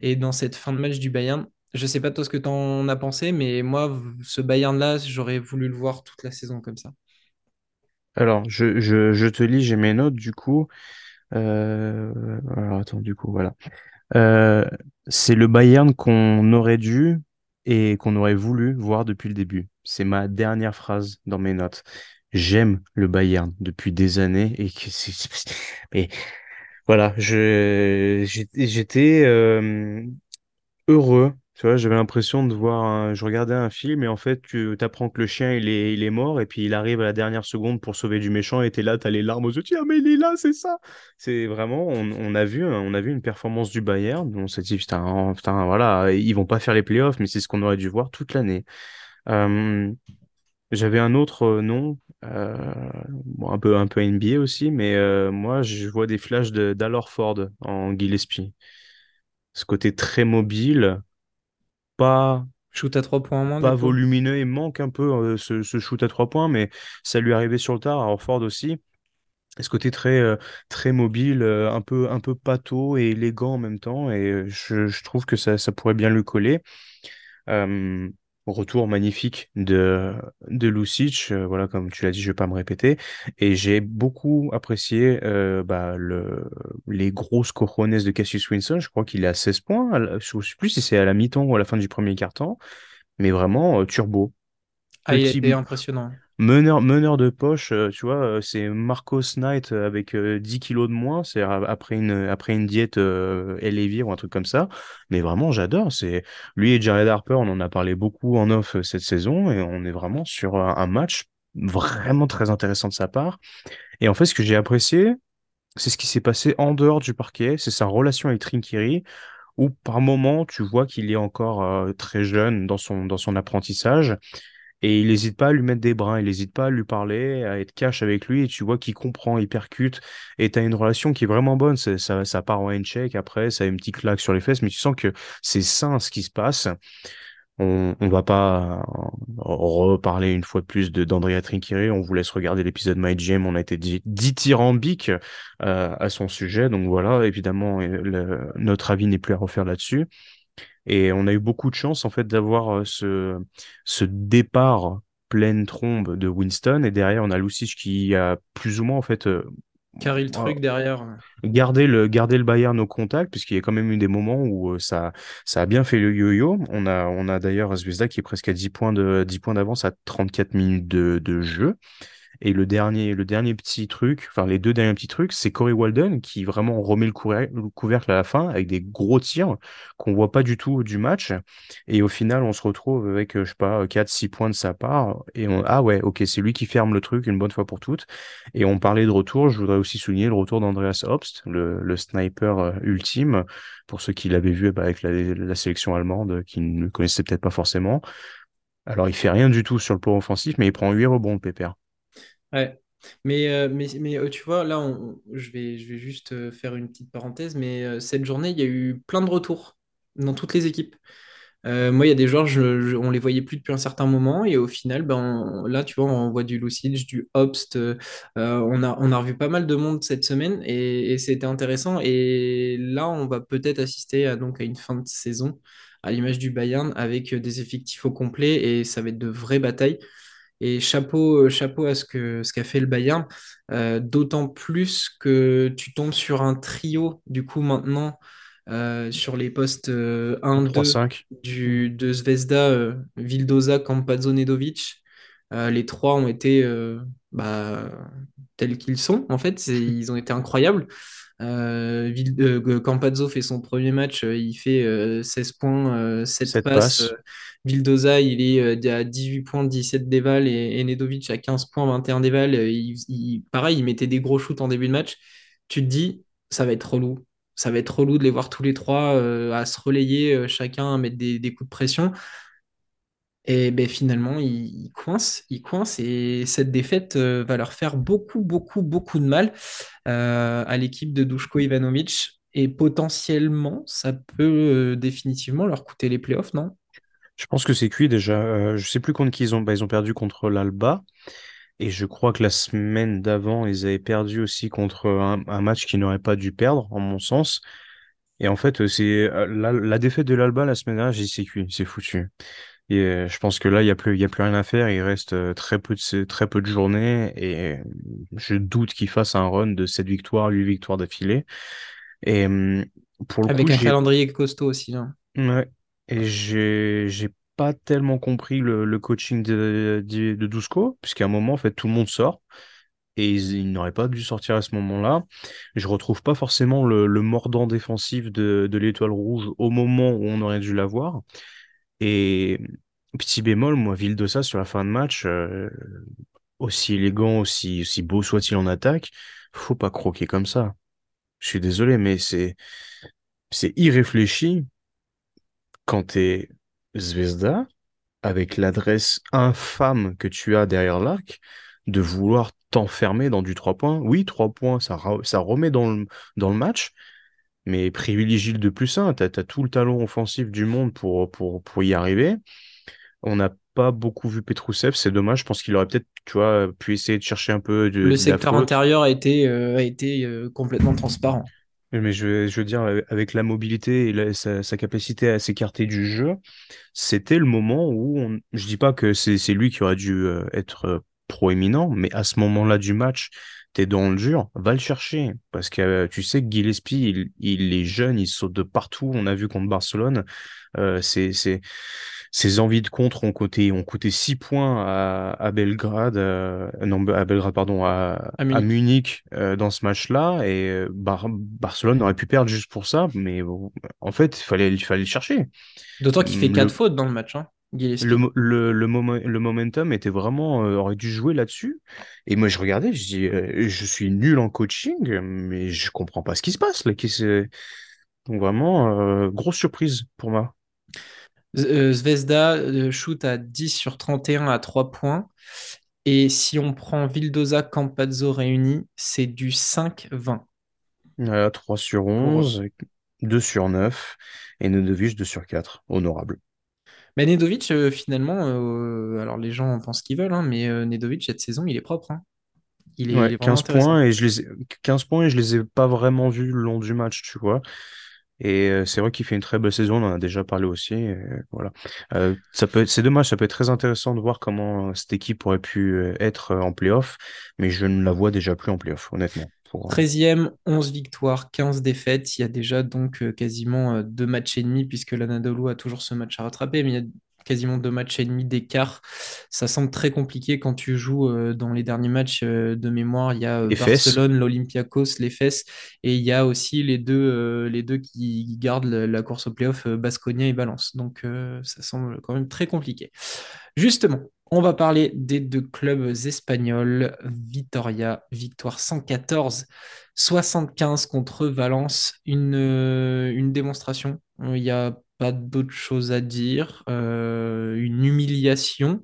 et dans cette fin de match du Bayern. Je sais pas toi ce que tu en as pensé, mais moi, ce Bayern-là, j'aurais voulu le voir toute la saison comme ça. Alors, je, je, je te lis, j'ai mes notes du coup. Euh, alors, attends, du coup, voilà. Euh, c'est le Bayern qu'on aurait dû et qu'on aurait voulu voir depuis le début. C'est ma dernière phrase dans mes notes. J'aime le Bayern depuis des années et que mais voilà, je, j'étais, euh, heureux. Tu vois, j'avais l'impression de voir. Je regardais un film et en fait, tu t'apprends que le chien, il est, il est mort et puis il arrive à la dernière seconde pour sauver du méchant et t'es là, t'as les larmes aux yeux. Tu ah, mais il est là, c'est ça. C'est vraiment, on, on a vu, on a vu une performance du Bayern. On s'est dit, putain, putain, voilà, ils vont pas faire les playoffs, mais c'est ce qu'on aurait dû voir toute l'année. J'avais un autre euh, nom, euh, un peu, un peu NBA aussi, mais euh, moi, je vois des flashs de d'Al Horford en Gillespie. Ce côté très mobile pas Shoot à trois points en moins, du pas volumineux, il manque un peu euh, ce, ce shoot à trois points, mais ça lui arrivait sur le tard, à Orford aussi. Et ce côté très, euh, très mobile, euh, un peu, un peu pâteau et élégant en même temps, et je, je trouve que ça, ça pourrait bien lui coller. Euh, retour magnifique de, de Lucic, euh, voilà, comme tu l'as dit, je vais pas me répéter. Et j'ai beaucoup apprécié euh, bah, le, les grosses cojones de Cassius Winston. Je crois qu'il est à 16 points. la- Je ne sais plus si c'est à la mi-temps ou à la fin du premier quart-temps, mais vraiment euh, turbo. Ah, il impressionnant. Meneur, meneur de poche, euh, tu vois, euh, c'est Marcos Knight euh, avec euh, 10 kilos de moins, c'est après une, après une diète euh, ou un truc comme ça. Mais vraiment, j'adore. C'est lui et Jared Harper, on en a parlé beaucoup en off cette saison et on est vraiment sur un, match vraiment très intéressant de sa part. Et en fait, ce que j'ai apprécié, c'est ce qui s'est passé en dehors du parquet, c'est sa relation avec Trinkieri, où par moment, tu vois qu'il est encore très jeune dans son, dans son apprentissage. Et il n'hésite pas à lui mettre des brins, il n'hésite pas à lui parler, à être cash avec lui, et tu vois qu'il comprend, il percute, et tu as une relation qui est vraiment bonne. Ça, ça part en handshake après, ça a une petite claque sur les fesses, mais tu sens que c'est sain ce qui se passe. On, on va pas reparler une fois de plus de d'Andrea Trinqueri. On vous laisse regarder l'épisode My GM. On a été dit- dithyrambique euh, à son sujet. Donc voilà, évidemment, notre avis n'est plus à refaire là-dessus. Et on a eu beaucoup de chance en fait d'avoir ce, ce départ pleine trombe de Winston. Et derrière, on a Lucic qui a plus ou moins en fait Carry le truc derrière. garder le, garder le Bayern au contact, puisqu'il y a quand même eu des moments où ça, ça a bien fait le yo-yo. On a, on a d'ailleurs Zvezda qui est presque à 10 points de, 10 points d'avance à 34 minutes de, de jeu. Et le dernier, le dernier petit truc, enfin les deux derniers petits trucs, c'est Corey Walden qui vraiment remet le, couver- le couvercle à la fin avec des gros tirs qu'on voit pas du tout du match. Et au final, on se retrouve avec, euh, je sais pas, quatre six points de sa part. Et on, ah ouais, ok, c'est lui qui ferme le truc une bonne fois pour toutes. Et on parlait de retour, je voudrais aussi souligner le retour d'Andreas Obst, le, le sniper euh, ultime, pour ceux qui l'avaient vu bah, avec la, sélection allemande, qui ne le connaissaient peut-être pas forcément. Alors, il fait rien du tout sur le plan offensif, mais il prend 8 rebonds, pépère. Ouais. Mais, euh, mais, mais euh, tu vois, là, je vais, je vais juste euh, faire une petite parenthèse, mais cette journée, il y a eu plein de retours dans toutes les équipes. Moi, il y a des joueurs, je, je- on les voyait plus depuis un certain moment, et au final, ben, là, tu vois, on voit du Lucic, du Obst, on a, on a revu pas mal de monde cette semaine, et, et c'était intéressant. Et là, on va peut-être assister à, donc, à une fin de saison, à l'image du Bayern, avec des effectifs au complet, et ça va être de vraies batailles. Et chapeau, euh, chapeau à ce que, ce qu'a fait le Bayern, euh, d'autant plus que tu tombes sur un trio, du coup, maintenant, euh, sur les postes euh, Un 1-2 3-5. du, de Zvezda, Vildoza, Campazzo, Nedovic. Euh, les trois ont été bah, tels qu'ils sont, en fait. Ils ont été incroyables. Euh, euh, Campazzo fait son premier match, euh, il fait euh, 16 points, euh, 7 7 passes. Passes. Vildoza, il est à 18 points, 17 déval et, Nedovic à 15 points, 21 déval. Il- il- pareil, il mettait des gros shoots en début de match. Tu te dis, ça va être relou. Ça va être relou de les voir tous les trois euh, à se relayer, euh, chacun à mettre des, des coups de pression. Et ben finalement, ils, coincent, ils coincent et cette défaite euh, va leur faire beaucoup, beaucoup, beaucoup de mal euh, à l'équipe de Duško Ivanovic. Et potentiellement, ça peut euh, définitivement leur coûter les playoffs, non? Je pense que c'est cuit déjà. Je sais plus contre qui ils ont. Bah, ils ont perdu contre l'Alba. Et je crois que la semaine d'avant, ils avaient perdu aussi contre un, match qu'ils n'auraient pas dû perdre, en mon sens. Et en fait, c'est la, la défaite de l'Alba la semaine dernière, j'ai dit c'est cuit, c'est foutu. Et euh, je pense que là, il y a plus, il y a plus rien à faire. Il reste euh, très peu de, très peu de journées. Et euh, je doute qu'ils fassent un run de 7 victoires, 8 victoires d'affilée. Et pour le coup, Avec un calendrier costaud aussi. hein. Ouais. Et j'ai j'ai pas tellement compris le, le coaching de, de, de Dusko, puisqu'à un moment, en fait, tout le monde sort. Et ils, ils n'auraient pas dû sortir à ce moment-là. Je retrouve pas forcément le, le mordant défensif de, de l'Étoile Rouge au moment où on aurait dû l'avoir. Et petit bémol, moi, Vildosa, sur la fin de match, euh, aussi élégant, aussi, beau soit-il en attaque, faut pas croquer comme ça. Je suis désolé, mais c'est c'est irréfléchi quand t'es Zvezda, avec l'adresse infâme que tu as derrière l'arc, de vouloir t'enfermer dans du 3 points. Oui, 3 points, ça, ça remet dans le, dans le match, mais privilégie le 2 plus 1. T'as, t'as tout le talent offensif du monde pour, pour, pour y arriver. On n'a pas beaucoup vu Petrousev, c'est dommage. Je pense qu'il aurait peut-être, tu vois, pu essayer de chercher un peu de, Le de secteur intérieur a été, euh, a été euh, complètement transparent. Mais je, je veux dire, avec la mobilité et la- sa, sa capacité à s'écarter du jeu, c'était le moment où on... je dis pas que c'est lui qui aurait dû euh, être proéminent, mais à ce moment-là du match, t'es dans le dur, va le chercher parce que euh, tu sais que Gillespie, il, il est jeune, il saute de partout. On a vu contre Barcelone, euh, ses envies de contre ont coûté ont coûté 6 points à, à Belgrade, euh, non à Belgrade pardon à, À à Munich. Dans ce match-là et Bar- Barcelone aurait pu perdre juste pour ça, mais en fait il fallait il fallait le chercher. D'autant qu'il fait Hum, 4 Le, fautes dans le match, hein, le, Gillespie. mo- le, le, moment- le momentum était vraiment, euh, aurait dû jouer là-dessus. Et moi, je regardais, je dis, euh, je suis nul en coaching, mais je comprends pas ce qui se passe là. Qui c'est- Donc vraiment, euh, grosse surprise pour moi. Euh, Zvezda euh, shoot à 10 sur 31 à 3 points. Et si on prend Vildoza, Campazzo réunis, c'est du 5-20 Voilà, 3 sur pour eux. 11, 2 sur 9, et Nedovic 2 sur 4. Honorable. Mais Nedovic, euh, finalement, euh, alors les gens en pensent ce qu'ils veulent, hein, mais euh, Nedovic, cette saison, il est propre. hein. Il est, il Ouais, est vraiment 15 intéressant. points et je les ai... 15 points et je les ai pas vraiment vus le long du match, tu vois. Et euh, c'est vrai qu'il fait une très belle saison, on en a déjà parlé aussi. et voilà. Euh, ça peut être... C'est dommage, ça peut être très intéressant de voir comment euh, cette équipe aurait pu euh, être euh, en playoff, mais je ne la vois déjà plus en playoff, honnêtement. Pour, euh, 13e, 11 victoires, 15 défaites. Il y a déjà donc euh, quasiment euh, deux matchs et demi, puisque l'Anadolu a toujours ce match à rattraper, quasiment deux matchs et demi d'écart. Ça semble très compliqué quand tu joues euh, dans les derniers matchs euh, de mémoire. Il y a euh, Barcelone, l'Olympiakos, les Fesses, et il y a aussi les deux, les deux qui gardent la, la course au playoff, Baskonia et Valence. Donc ça semble quand même très compliqué. Justement, on va parler des deux clubs espagnols. Vitoria, victoire 114-75 contre Valence. Une, une démonstration. Il n'y a pas d'autre chose à dire. Euh, une humiliation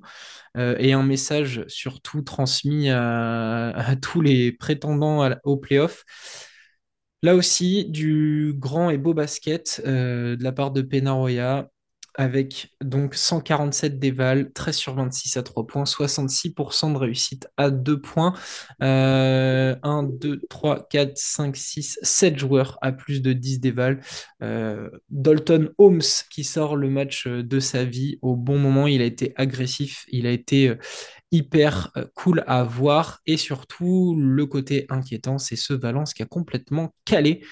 euh, et un message surtout transmis à, tous les prétendants au playoff. Là aussi, du grand et beau basket euh, de la part de Penaroya, avec donc 147 déval, 13 sur 26 à 3 points, 66% de réussite à 2 points. Euh, 1, 2, 3, 4, 5, 6, 7 joueurs à plus de 10 déval. Euh, Dalton Holmes qui sort le match de sa vie au bon moment, il a été agressif, il a été euh, hyper euh, cool à voir. Et surtout, le côté inquiétant, c'est ce Valence qui a complètement calé.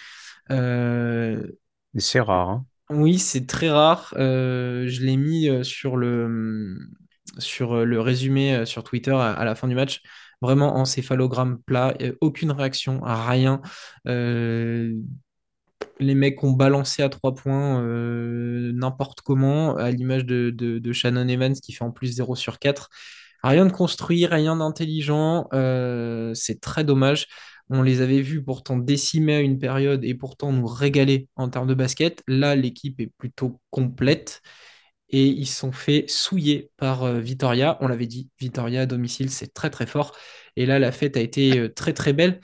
Euh, c'est rare, hein. Oui, c'est très rare. Euh, je l'ai mis euh, sur le, sur le résumé euh, sur Twitter à, la fin du match. Vraiment encéphalogramme plat, euh, aucune réaction, rien. Euh, les mecs ont balancé à trois points euh, n'importe comment, à l'image de, Shannon Evans qui fait en plus zéro sur 4. Rien de construit, rien d'intelligent, euh, c'est très dommage. On les avait vus pourtant décimer à une période et pourtant nous régaler en termes de basket. Là, l'équipe est plutôt complète et ils sont fait souiller par euh, Vitoria. On l'avait dit, Vitoria à domicile, c'est très très fort. Et là, la fête a été euh, très très belle.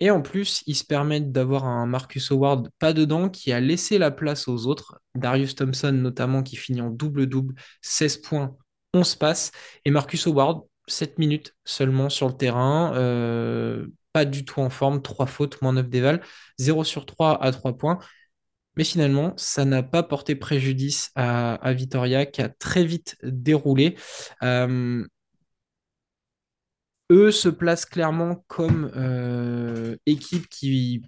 Et en plus, ils se permettent d'avoir un Marcus Howard pas dedans qui a laissé la place aux autres. Darius Thompson notamment qui finit en double-double, 16 points, 11 passes. Et Marcus Howard, 7 minutes seulement sur le terrain, euh, pas du tout en forme, 3 fautes, moins 9 déval, 0 sur 3 à 3 points. Mais finalement, ça n'a pas porté préjudice à, Vitoria qui a très vite déroulé. Euh, eux se placent clairement comme euh, équipe qui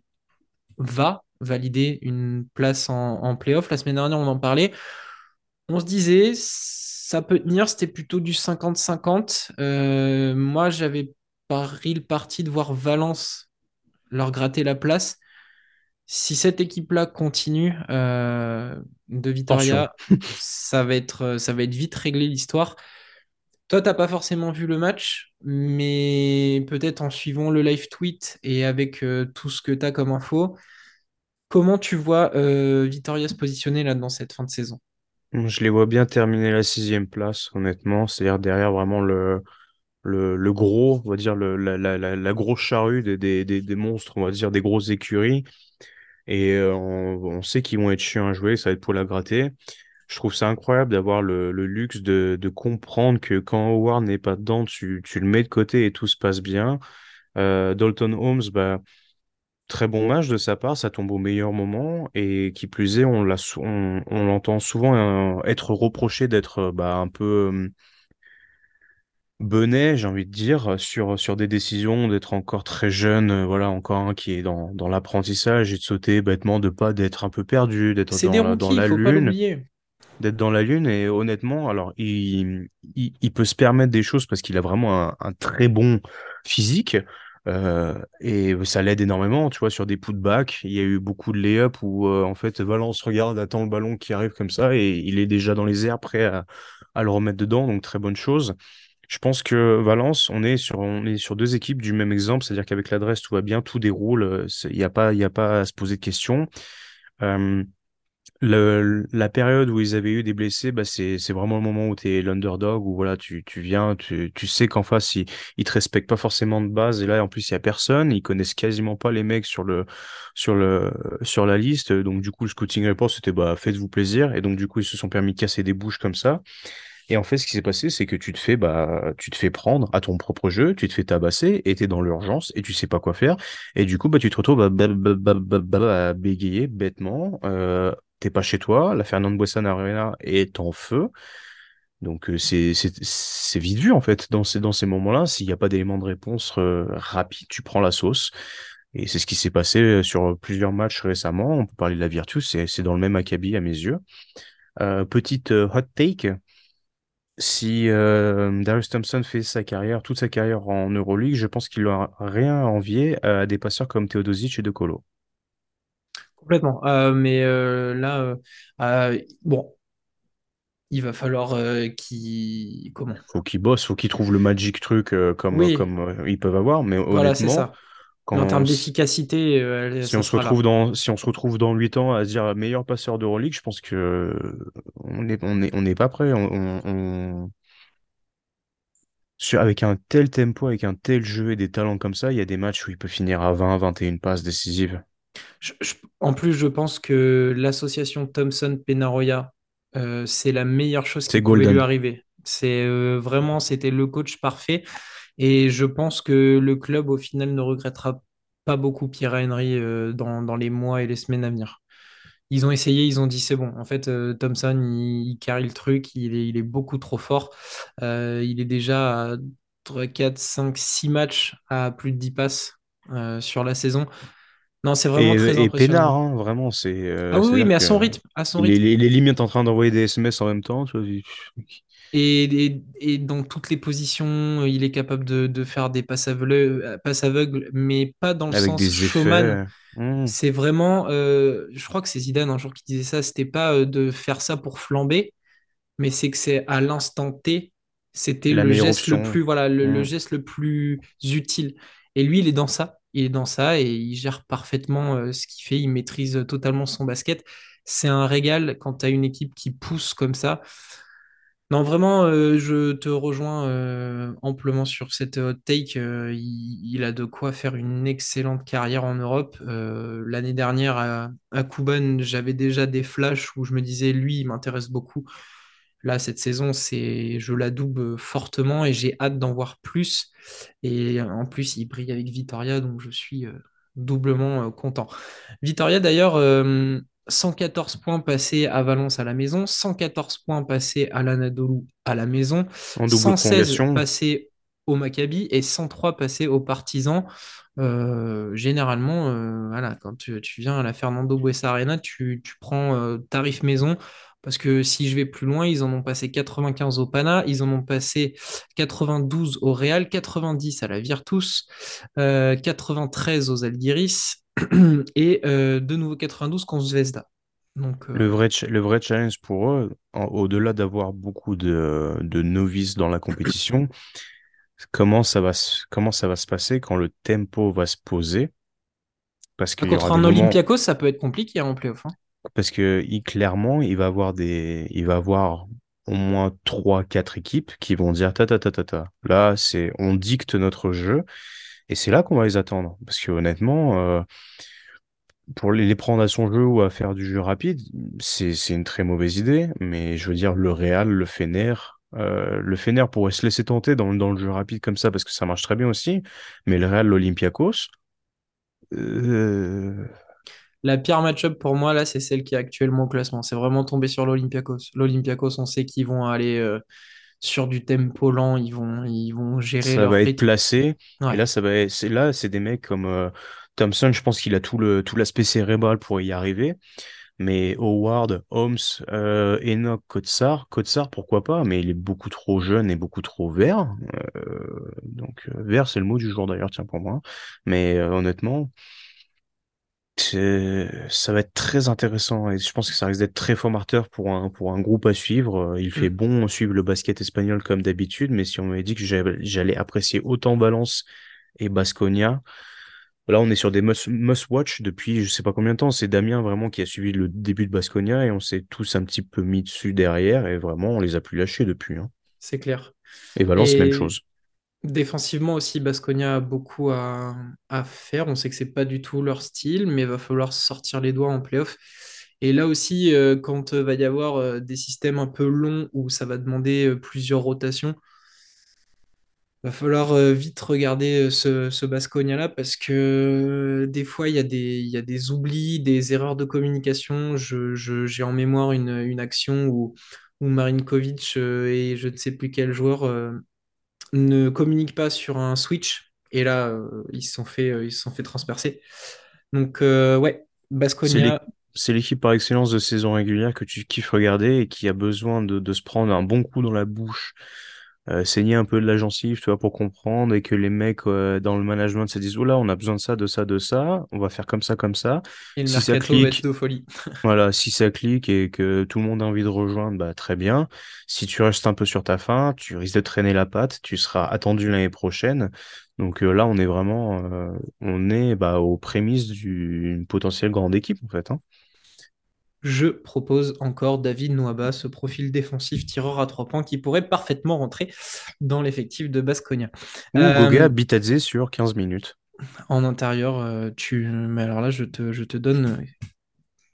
va valider une place en, en playoff. La semaine dernière, on en parlait. On se disait, ça peut tenir, c'était plutôt du 50-50. Euh, moi, j'avais pari le parti de voir Valence leur gratter la place. Si cette équipe-là continue euh, de. Vitoria, ça va être, ça va être vite réglé l'histoire. Toi, t'as pas forcément vu le match, mais peut-être en suivant le live tweet et avec euh, tout ce que tu as comme info, comment tu vois euh, Vitoria se positionner là dans cette fin de saison? Je les vois bien terminer la sixième place, honnêtement. C'est-à-dire derrière vraiment le, le, gros, on va dire le, la, grosse charrue des, des, monstres, on va dire des grosses écuries. Et euh, on, sait qu'ils vont être chiants à jouer, ça va être pour la gratter. Je trouve ça incroyable d'avoir le, luxe de, comprendre que quand Howard n'est pas dedans, tu, tu le mets de côté et tout se passe bien. Euh, Dalton Holmes, bah, très bon match de sa part, ça tombe au meilleur moment. Et qui plus est, on sou- on, l'entend souvent euh, être reproché d'être bah, un peu benet, j'ai envie de dire, sur, sur des décisions, d'être encore très jeune, euh, voilà, encore un qui est dans, dans l'apprentissage et de sauter bêtement, de pas d'être un peu perdu, d'être dans la, dans lune d'être dans la Lune et honnêtement, alors il, il, il peut se permettre des choses parce qu'il a vraiment un, un très bon physique euh, et ça l'aide énormément, tu vois, sur des putbacks. Il y a eu beaucoup de lay-up où euh, en fait Valence regarde, attend le ballon qui arrive comme ça et il est déjà dans les airs prêt à, à le remettre dedans, donc très bonne chose. Je pense que Valence, on est sur, on est sur deux équipes du même exemple, c'est-à-dire qu'avec l'adresse, tout va bien, tout déroule, euh, il n'y a pas, a pas à se poser de questions. Euh, la période où ils avaient eu des blessés, bah c'est, vraiment le moment où tu es l'underdog, où voilà, tu, tu viens, tu, tu sais qu'en face, ils, ils te respectent pas forcément de base, et là, en plus, il y a personne, ils connaissent quasiment pas les mecs sur le, sur le, sur la liste, donc du coup, le scouting report, c'était bah, faites-vous plaisir, et donc du coup, ils se sont permis de casser des bouches comme ça. Et en fait, ce qui s'est passé, c'est que tu te fais, bah, tu te fais prendre à ton propre jeu, tu te fais tabasser, et t'es dans l'urgence, et tu sais pas quoi faire. Et du coup, bah, tu te retrouves à, bah, bégayer bêtement. Euh, t'es pas chez toi, la Fernand Buessan Arena est en feu. Donc euh, c'est vite vu en fait dans ces dans ces moments-là. S'il n'y a pas d'élément de réponse euh, rapide, tu prends la sauce. Et c'est ce qui s'est passé sur plusieurs matchs récemment. On peut parler de la Virtus, c'est dans le même acabit à mes yeux. Euh, petite euh, hot take, si euh, Darius Thompson fait sa carrière, toute sa carrière en Euroleague, je pense qu'il n'aura rien à envier à des passeurs comme Teodosic et De Colo. Complètement. Euh, mais euh, là, euh, bon, il va falloir qu'il... Comment? Faut qu'il bosse, faut qu'il trouve le magic truc comme Oui, comme ils peuvent avoir. Mais voilà, c'est honnêtement, ça. En termes d'efficacité, si on se retrouve dans si on se retrouve dans 8 ans à se dire meilleur passeur d'Euroleague, je pense que on est on est on n'est pas prêt. On, on, on- sur- avec un tel tempo, avec un tel jeu et des talents comme ça, il y a des matchs où il peut finir à 20, 21 passes décisives. Je- je- en plus, je pense que l'association Thompson-Penaroya, euh, c'est la meilleure chose qui pouvait lui arriver. C'est euh, vraiment, c'était le coach parfait. Et je pense que le club, au final, ne regrettera pas beaucoup Pierre Henry euh, dans, dans les mois et les semaines à venir. Ils ont essayé, ils ont dit c'est bon. En fait, euh, Thompson, il, il carry le truc, il est, il est beaucoup trop fort. Euh, il est déjà à 3, 4, 5, 6 matchs à plus de 10 passes euh, sur la saison. Non, c'est vraiment très Et, et peinard, impressionnant. hein, vraiment, c'est Ah euh, oui, oui, mais à son rythme, à son rythme. il est limite en train d'envoyer des SMS en même temps, Et, et, et dans toutes les positions, il est capable de, de faire des passes aveugles, passes aveugles, mais pas dans le avec sens des showman. effets. Hmm, C'est vraiment, euh, je crois que c'est Zidane un jour qui disait ça, c'était pas euh, de faire ça pour flamber, mais c'est que c'est à l'instant T, c'était le geste le plus, voilà, le, le hmm. geste le plus utile. Et lui, il est dans ça, il est dans ça et il gère parfaitement euh, ce qu'il fait, il maîtrise totalement son basket. C'est un régal quand tu as une équipe qui pousse comme ça. Non, vraiment, euh, je te rejoins euh, amplement sur cette hot take. Euh, il, il a de quoi faire une excellente carrière en Europe. L'année dernière, à, Kuban, j'avais déjà des flashs où je me disais, lui, il m'intéresse beaucoup. Là, cette saison, c'est, je la double fortement et j'ai hâte d'en voir plus. Et en plus, il brille avec Vitoria, donc je suis doublement content. Vitoria, d'ailleurs, 114 points passés à Valence à la maison, 114 points passés à l'Anadolu à la maison, En double 116 prolongation, passés au Maccabi et 103 passés aux Partisans. Euh, généralement, euh, voilà, quand tu, tu viens à la Fernando Buesa Arena, tu, tu prends euh, tarif maison. Parce que si je vais plus loin, ils en ont passé 95 au Pana, ils en ont passé 92 au Real, 90 à la Virtus, euh, 93 aux Algiris et euh, de nouveau 92 contre Zvezda. Donc, le euh, vrai, ch- le vrai challenge pour eux, au-delà d'avoir beaucoup de, de novices dans la compétition, comment ça va se, comment ça va se passer quand le tempo va se poser? Parce aura contre un moments, Olympiakos, ça peut être compliqué en playoff. hein. parce que il, clairement, il va avoir des, il va avoir au moins trois, quatre équipes qui vont dire ta ta ta ta ta. Là, c'est, on dicte notre jeu et c'est là qu'on va les attendre. Parce que honnêtement, euh, pour les, prendre à son jeu ou à faire du jeu rapide, c'est, une très mauvaise idée. Mais je veux dire, le Real, le Fener, euh, le Fener pourrait se laisser tenter dans, dans le jeu rapide comme ça parce que ça marche très bien aussi. Mais le Real, l'Olympiakos, euh, La pire match-up pour moi, là, c'est celle qui est actuellement au classement. C'est vraiment tombé sur l'Olympiakos. L'Olympiakos, on sait qu'ils vont aller sur du tempo lent, ils vont, ils vont gérer ça leur va être placé. Et là, ça va être- c'est là, c'est des mecs comme euh, Thompson, je pense qu'il a tout le tout l'aspect cérébral pour y arriver. Mais Howard, Holmes, euh, Enoch, Kotsar, Kotsar, pourquoi pas, mais il est beaucoup trop jeune et beaucoup trop vert. Euh, donc vert, c'est le mot du jour d'ailleurs, tiens pour moi. Mais honnêtement, ça va être très intéressant et je pense que ça risque d'être très formateur pour un pour un groupe à suivre. Euh, Il fait Mm. bon suivre le basket espagnol comme d'habitude, mais si on m'avait dit que j'allais apprécier autant Valence et Baskonia, Là, on est sur des must, must-watch depuis je sais pas combien de temps. C'est Damien vraiment qui a suivi le début de Basconia et on s'est tous un petit peu mis dessus derrière et vraiment on les a plus lâchés depuis. hein. C'est clair. Et Valence, même chose. Défensivement aussi, Baskonia a beaucoup à, faire. On sait que c'est pas du tout leur style, mais il va falloir sortir les doigts en playoff. Et là aussi, euh, quand euh, va y avoir euh, des systèmes un peu longs où ça va demander euh, plusieurs rotations, Va falloir vite regarder ce, ce Baskonia-là parce que des fois, il y a des, il des oublis, des erreurs de communication. Je, j'ai en mémoire une, action où, où Marinkovic et je ne sais plus quel joueur ne communiquent pas sur un switch. Et là, euh, ils se sont fait, euh, ils se sont fait transpercer. Donc, euh, ouais, Baskonia, c'est l'équipe par excellence de saison régulière que tu kiffes regarder et qui a besoin de, de se prendre un bon coup dans la bouche euh, saigner un peu de la gencive, tu vois, pour comprendre et que les mecs euh, dans le management se disent, là, on a besoin de ça, de ça, de ça, on va faire comme ça, comme ça. et le Si ça clique, de folie. voilà, si ça clique et que tout le monde a envie de rejoindre, bah très bien. Si tu restes un peu sur ta faim, tu risques de traîner la patte, tu seras attendu l'année prochaine. Donc euh, là, on est vraiment, euh, on est bah, aux prémices d'une potentielle grande équipe en fait. hein. Je propose encore David Nouaba, ce profil défensif tireur à trois points qui pourrait parfaitement rentrer dans l'effectif de Basconia. Ou Goga Euh, Bitadze sur 15 minutes. en intérieur, euh, tu... mais alors là, je te, je te donne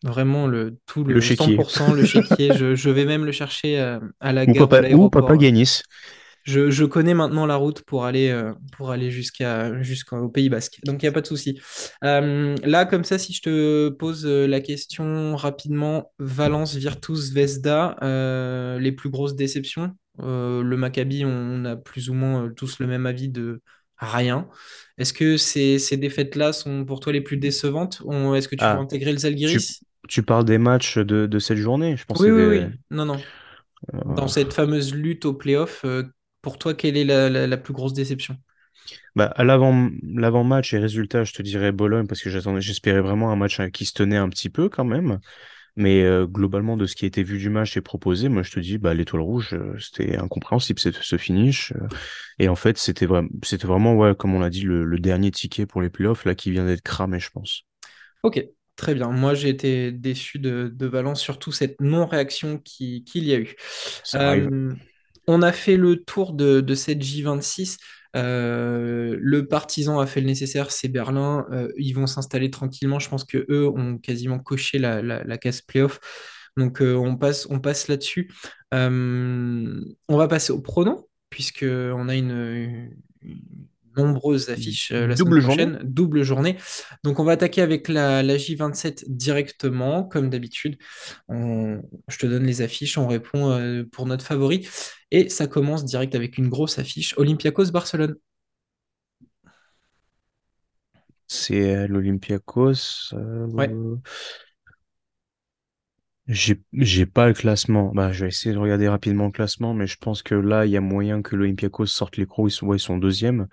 vraiment le, tout Le le chéquier. 100%, le chéquier. Je, je vais même le chercher euh, à la Ou gare Papa, ou Papa l'aéroport. Je, je connais maintenant la route pour aller, euh, pour aller jusqu'à, jusqu'au Pays Basque. Donc, il n'y a pas de souci. Euh, là, comme ça, si je te pose euh, la question rapidement, Valence, Virtus, Vesda, euh, les plus grosses déceptions. Euh, le Maccabi, on a plus ou moins tous le même avis de rien. Est-ce que ces, ces défaites-là sont pour toi les plus décevantes? Est-ce que tu veux Ah, intégrer le Zalgiris? tu parles des matchs de, de cette journée. Je pense Oui, oui, des. oui. Non, non. Dans cette fameuse lutte au playoff, euh, pour toi, quelle est la la- la plus grosse déception? Bah, à l'avant, l'avant-match et résultat, je te dirais Bologne parce que j'attendais, j'espérais vraiment un match euh, qui se tenait un petit peu quand même. Mais euh, globalement, de ce qui a été vu du match et proposé, moi je te dis, bah, l'étoile rouge, euh, c'était incompréhensible ce, finish. euh, et en fait, c'était vraiment, c'était vraiment, ouais, comme on l'a dit, le, le dernier ticket pour les playoffs là qui vient d'être cramé, je pense. Ok, très bien. Moi, j'ai été déçu de, de Valence, surtout cette non-réaction qui- qu'il y a eu. Ça arrive. Euh, on a fait le tour de, cette J26. Euh, le Partizan a fait le nécessaire, c'est Berlin. Euh, ils vont s'installer tranquillement. Je pense que eux ont quasiment coché la, case playoff. Donc, euh, on passe, là-dessus. On va passer au pronom, puisque on a une nombreuses affiches euh, la semaine Double journée. prochaine, double journée. Donc, on va attaquer avec la, la J27 directement, comme d'habitude. Je te donne les affiches, on répond euh, pour notre favori. Et ça commence direct avec une grosse affiche, Olympiakos-Barcelone. C'est euh, l'Olympiakos. Ouais, euh, j'ai pas le classement. Bah, je vais essayer de regarder rapidement le classement, mais je pense que là, il y a moyen que l'Olympiakos sorte les crocs. Ils sont, ouais, ils sont deuxième.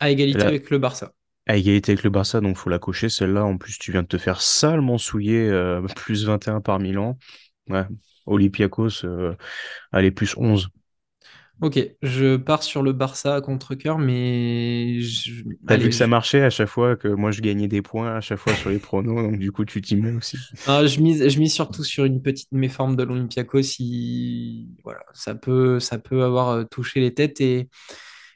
à égalité Là, avec le Barça. à égalité avec le Barça, donc faut la cocher. Celle-là, en plus, tu viens de te faire salement souiller, euh, plus 21 par Milan. Ouais. Olympiakos, euh, allez, plus 11. Ok, je pars sur le Barça à contre-cœur, mais je- T'as vu que ça marchait à chaque fois, que moi je gagnais des points à chaque fois sur les pronos, donc du coup tu t'y mets aussi. Ah, je mise, je mise surtout sur une petite méforme de l'Olympiakos. Il... Voilà, ça peut, ça peut avoir euh, touché les têtes et,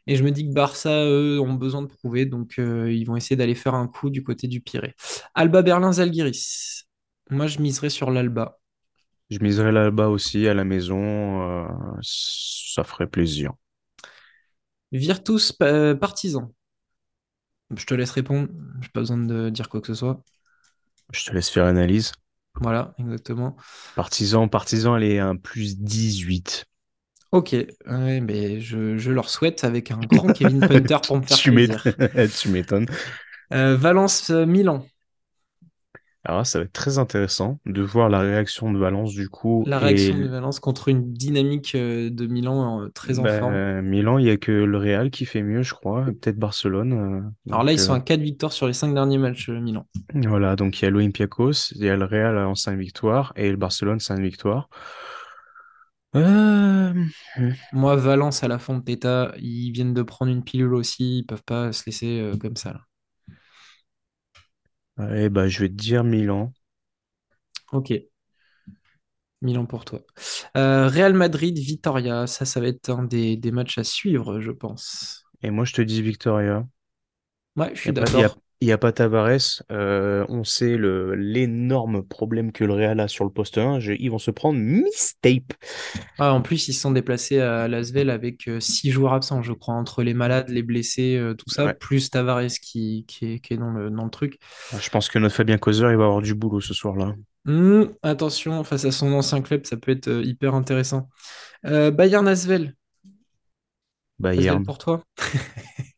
et je me dis que Barça, eux, ont besoin de prouver, donc euh, ils vont essayer d'aller faire un coup du côté du Pirée. Alba Berlin Zalgiris. Moi, je miserais sur l'Alba. Je miserais là-bas aussi à la maison, euh, ça ferait plaisir. Virtus euh, Partizan. Je te laisse répondre. J'ai pas besoin de dire quoi que ce soit. Je te laisse faire l'analyse. Voilà, exactement. Partisan, partisan, elle est un plus 18. Ok, ouais, mais je, je leur souhaite avec un grand Kevin Punter pour me faire Tu plaisir. tu m'étonnes. Euh, Valence-Milan. Alors là, ça va être très intéressant de voir la réaction de Valence du coup. La Et réaction de Valence contre une dynamique euh, de Milan euh, très en forme. ben, Milan, il n'y a que le Real qui fait mieux, je crois. Peut-être Barcelone. euh, Alors là, ils sont à 4 victoires sur les 5 derniers matchs, Milan. voilà, donc il y a l'Olympiakos, il y a le Real en 5 victoires et le Barcelone 5 victoires. Euh, Moi, Valence à la Fonteta, ils viennent de prendre une pilule aussi, ils peuvent pas se laisser comme ça. là. Ouais, bah, je vais te dire Milan. Ok, Milan pour toi. Euh, Real Madrid, Vitoria, ça, ça va être un des, des matchs à suivre, je pense. Et moi, je te dis Victoria. Ouais, je suis a pas, y a, pas Tavares. Euh, on sait l'énorme problème que le Real a sur le poste 1. Je- ils vont se prendre mistape. Ah, en plus, ils se sont déplacés à Lasvel avec euh, six joueurs absents, je crois, entre les malades, les blessés, euh, tout ça, Ouais. plus Tavares qui, qui est, qui est dans le, dans le truc. Je pense que notre Fabien Causer, il va avoir du boulot ce soir-là. Hmm, attention, face à son ancien club, ça peut être hyper intéressant. Euh, Bayern Asvel. Asvel Bayern. pour toi?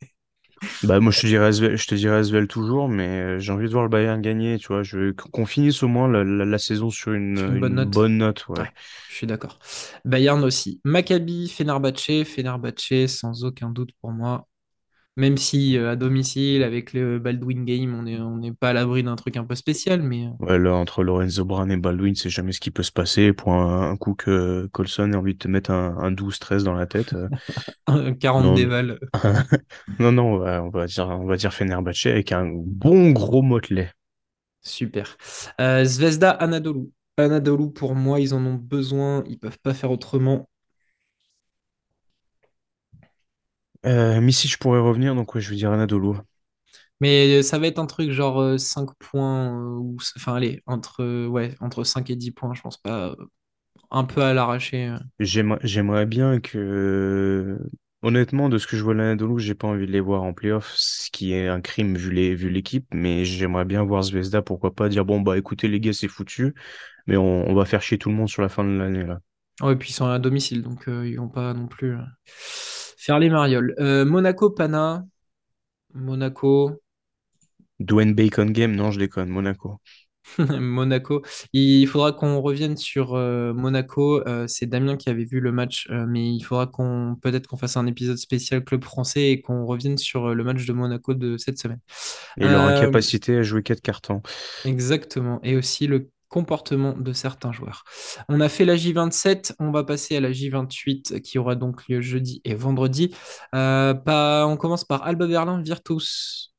Bah, moi, je te dirais Asvel, je te dirais Asvel toujours, mais euh, j'ai envie de voir le Bayern gagner, tu vois. Je veux qu'on finisse au moins la, la- la saison sur une, bonne une note. bonne note, ouais. Ouais, je suis d'accord. Bayern aussi. Maccabi, Fenerbahçe, Fenerbahçe, sans aucun doute pour moi. Même si euh, à domicile, avec le Baldwin Game, on n'est on pas à l'abri d'un truc un peu spécial, mais Ouais, là, entre Lorenzo Brown et Baldwin, c'est jamais ce qui peut se passer. Pour un, un coup que Colson ait envie de te mettre un, un 12-13 dans la tête. euh, euh, 40 non, déval. non, non, on va, on va dire, on va dire Fenerbahçe avec un bon gros motelet. Super. Euh, Zvezda, Anadolu. Anadolu, pour moi, ils en ont besoin. Ils peuvent pas faire autrement. Euh, Missy, je pourrais revenir, donc ouais, je vais dire Anadolu. Mais ça va être un truc genre euh, 5 points, euh, ou, enfin, allez, entre, euh, ouais, entre 5 et 10 points, je pense pas. euh, un peu à l'arracher. euh. J'aimerais, j'aimerais bien que, honnêtement, de ce que je vois de l'Anadolu, j'ai pas envie de les voir en playoff, ce qui est un crime vu les, vu l'équipe, mais j'aimerais bien voir Zvezda, pourquoi pas dire, bon, bah écoutez les gars, c'est foutu, mais on, on va faire chier tout le monde sur la fin de l'année, là. Ouais, et puis ils sont à domicile, donc euh, ils vont pas non plus euh, faire les marioles. Euh, Monaco, Pana. Monaco. Dwayne Bacon Game, non, je déconne, Monaco. Monaco. Il faudra qu'on revienne sur euh, Monaco. Euh, c'est Damien qui avait vu le match, euh, mais il faudra qu'on peut-être qu'on fasse un épisode spécial club français et qu'on revienne sur le match de Monaco de cette semaine. Et leur incapacité à jouer quatre cartons. exactement. Et aussi le comportement de certains joueurs. On a fait la J27, on va passer à la J28 qui aura donc lieu jeudi et vendredi. Euh, pas, on commence par Alba Berlin, Virtus.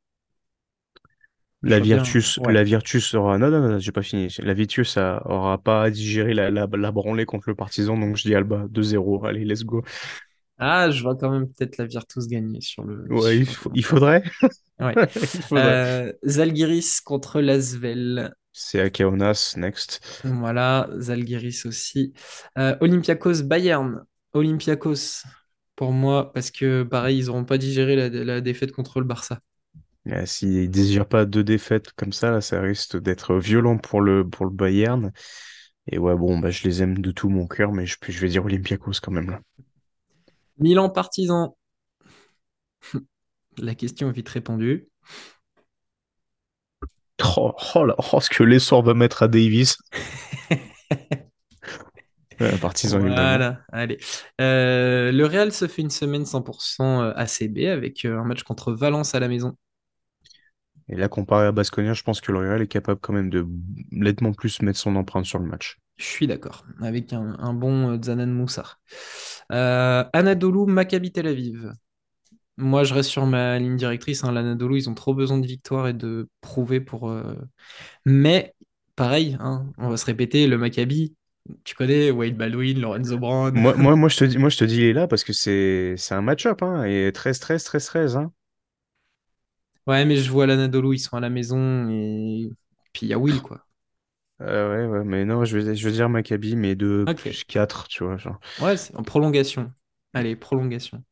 La. Virtus, Ouais. la Virtus aura, non, non, non, j'ai pas fini. La Virtus ça aura pas à digérer la, la, la branlée contre le Partizan, donc je dis Alba 2-0. Allez, let's go. Ah, je vois quand même peut-être la Virtus gagner sur le, Ouais, il, sur faudrait. Ouais. Il faudrait. Euh, Zalgiris contre Lasvel. C'est à Kaunas, next. Voilà, Zalgiris aussi. Euh, Olympiakos Bayern. Olympiakos pour moi, parce que pareil, ils n'auront pas digéré la, la défaite contre le Barça. Euh, S'ils désirent pas deux défaites comme ça, là, ça risque d'être violent pour le, pour le Bayern. Et ouais, bon, bah, je les aime de tout mon cœur, mais je, je vais dire Olympiakos quand même, là. Milan Partizan. La question est vite répondue. Oh, oh là, oh, ce que l'essor va mettre à Davis. Ouais, évidemment. Voilà, allez. Euh, le Real se fait une semaine 100% ACB avec euh, un match contre Valence à la maison. Et là, comparé à Baskonia, je pense que le Real est capable quand même de nettement plus mettre son empreinte sur le match. Je suis d'accord, avec un, un bon euh, Zanan Moussa. Euh, Anadolu, Maccabi Tel Aviv. Moi, je reste sur ma ligne directrice. Hein, L'Anadolu, ils ont trop besoin de victoire et de prouver pour. euh, Mais, pareil, hein, on va se répéter, le Maccabi, tu connais Wade Baldwin, Lorenzo Brown. Moi, moi, moi, je te dis, moi, je te dis, il est là parce que c'est, c'est un match-up, hein, et 13-13, 13-13, hein. Ouais, mais je vois l'Anadolu, ils sont à la maison et puis il y a Will, quoi. Euh, ouais, ouais, mais non, je veux, je veux dire Maccabi, mais 2 Ok. plus 4, tu vois, genre. Ouais, c'est en prolongation. Allez, prolongation.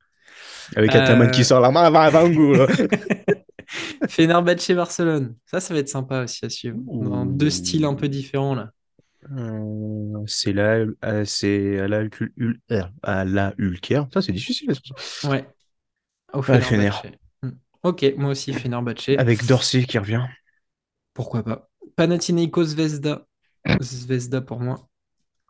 Avec Ataman qui Euh... sort la main, va, va, go, là. Fenerbahçe Barcelone. Ça, ça va être sympa aussi à suivre. Dans deux styles un peu différents, là. Euh, c'est là, euh, c'est à la, à la Hulker. Ça, c'est difficile. Ouais, au Fener. Hmm. Ok, moi aussi, Fenerbahçe. Avec Dorsey qui revient. Pourquoi pas. Panathinaikos Zvezda. Zvezda pour moi.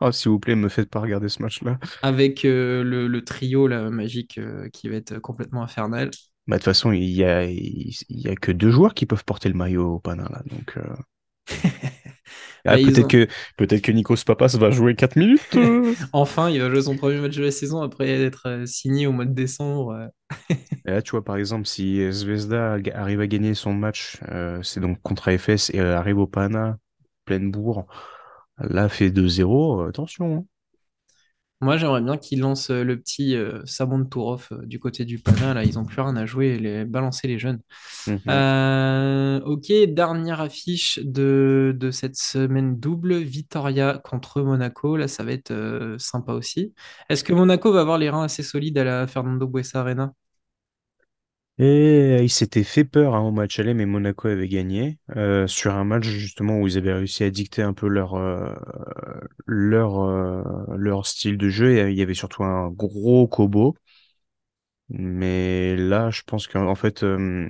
Oh, s'il vous plaît, me faites pas regarder ce match-là. Avec euh, le, le trio là, magique euh, qui va être complètement infernal. Bah, de toute façon, il y a, il, il y a que deux joueurs qui peuvent porter le maillot au Panin, là. Donc, euh, Ah, Bah, peut-être ont... que, peut-être que Nikos Papas va jouer 4 minutes. Enfin, il va jouer son premier match de la saison après être signé au mois de décembre. Et là, tu vois, par exemple, si Zvezda arrive à gagner son match, euh, c'est donc contre AFS et arrive au Pana, pleine bourre, là, fait 2-0, euh, attention. hein. Moi, j'aimerais bien qu'ils lancent euh, le petit euh, Samon Tourov euh, du côté du Pana. Là, ils n'ont plus rien à jouer. Les... Balancer les jeunes. Mhm. Euh, ok, dernière affiche de, de cette semaine double, Vitoria contre Monaco. Là, ça va être sympa aussi. Est-ce que Monaco va avoir les reins assez solides à la Fernando Buesa Arena? Et il s'était fait peur hein, au match aller, mais Monaco avait gagné euh, sur un match justement où ils avaient réussi à dicter un peu leur euh, leur euh, leur style de jeu. Et il y avait surtout un gros Kobo. Mais là, je pense qu'en en fait, euh,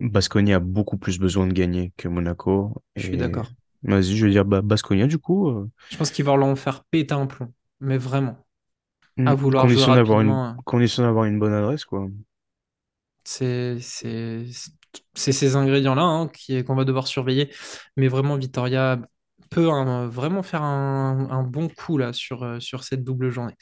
Baskonia a beaucoup plus besoin de gagner que Monaco. Je suis Et d'accord. vas-y, je vais dire bah, Baskonia du coup. euh, Je pense qu'ils vont leur en faire péter un plomb. Mais vraiment, à hmm, vouloir condition d'avoir une condition d'avoir une bonne adresse quoi. C'est ces ingrédients-là hein, qu'on va devoir surveiller. Mais vraiment, Vitoria peut hein, vraiment faire un, un bon coup là sur, euh, sur cette double journée.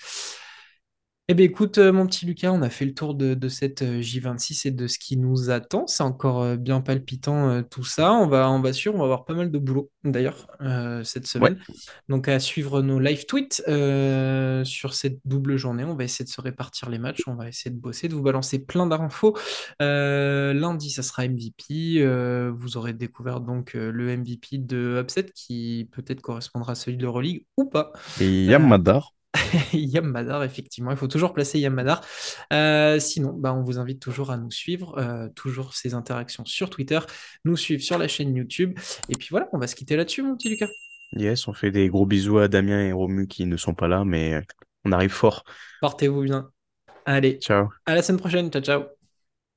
Eh bien, écoute, euh, mon petit Lucas, on a fait le tour de, de cette euh, J26 et de ce qui nous attend. C'est encore euh, bien palpitant euh, tout ça. On va, on va sûr, on va avoir pas mal de boulot d'ailleurs euh, cette semaine. Donc, à suivre nos live tweets euh, sur cette double journée. On va essayer de se répartir les matchs. On va essayer de bosser, de vous balancer plein d'infos. Euh, lundi, ça sera MVP. Euh, vous aurez découvert donc euh, le MVP de Upset qui peut-être correspondra à celui de l'Euroleague ou pas. Et Yamadar. Yam Madar, effectivement, il faut toujours placer Yam Madar. Euh, sinon, bah, on vous invite toujours à nous suivre, euh, toujours ces interactions sur Twitter, nous suivre sur la chaîne YouTube. Et puis voilà, on va se quitter là-dessus, mon petit Lucas. Yes, on fait des gros bisous à Damien et Romu qui ne sont pas là, mais on arrive fort. Portez-vous bien. Allez, Ciao. à la semaine prochaine. Ciao, ciao.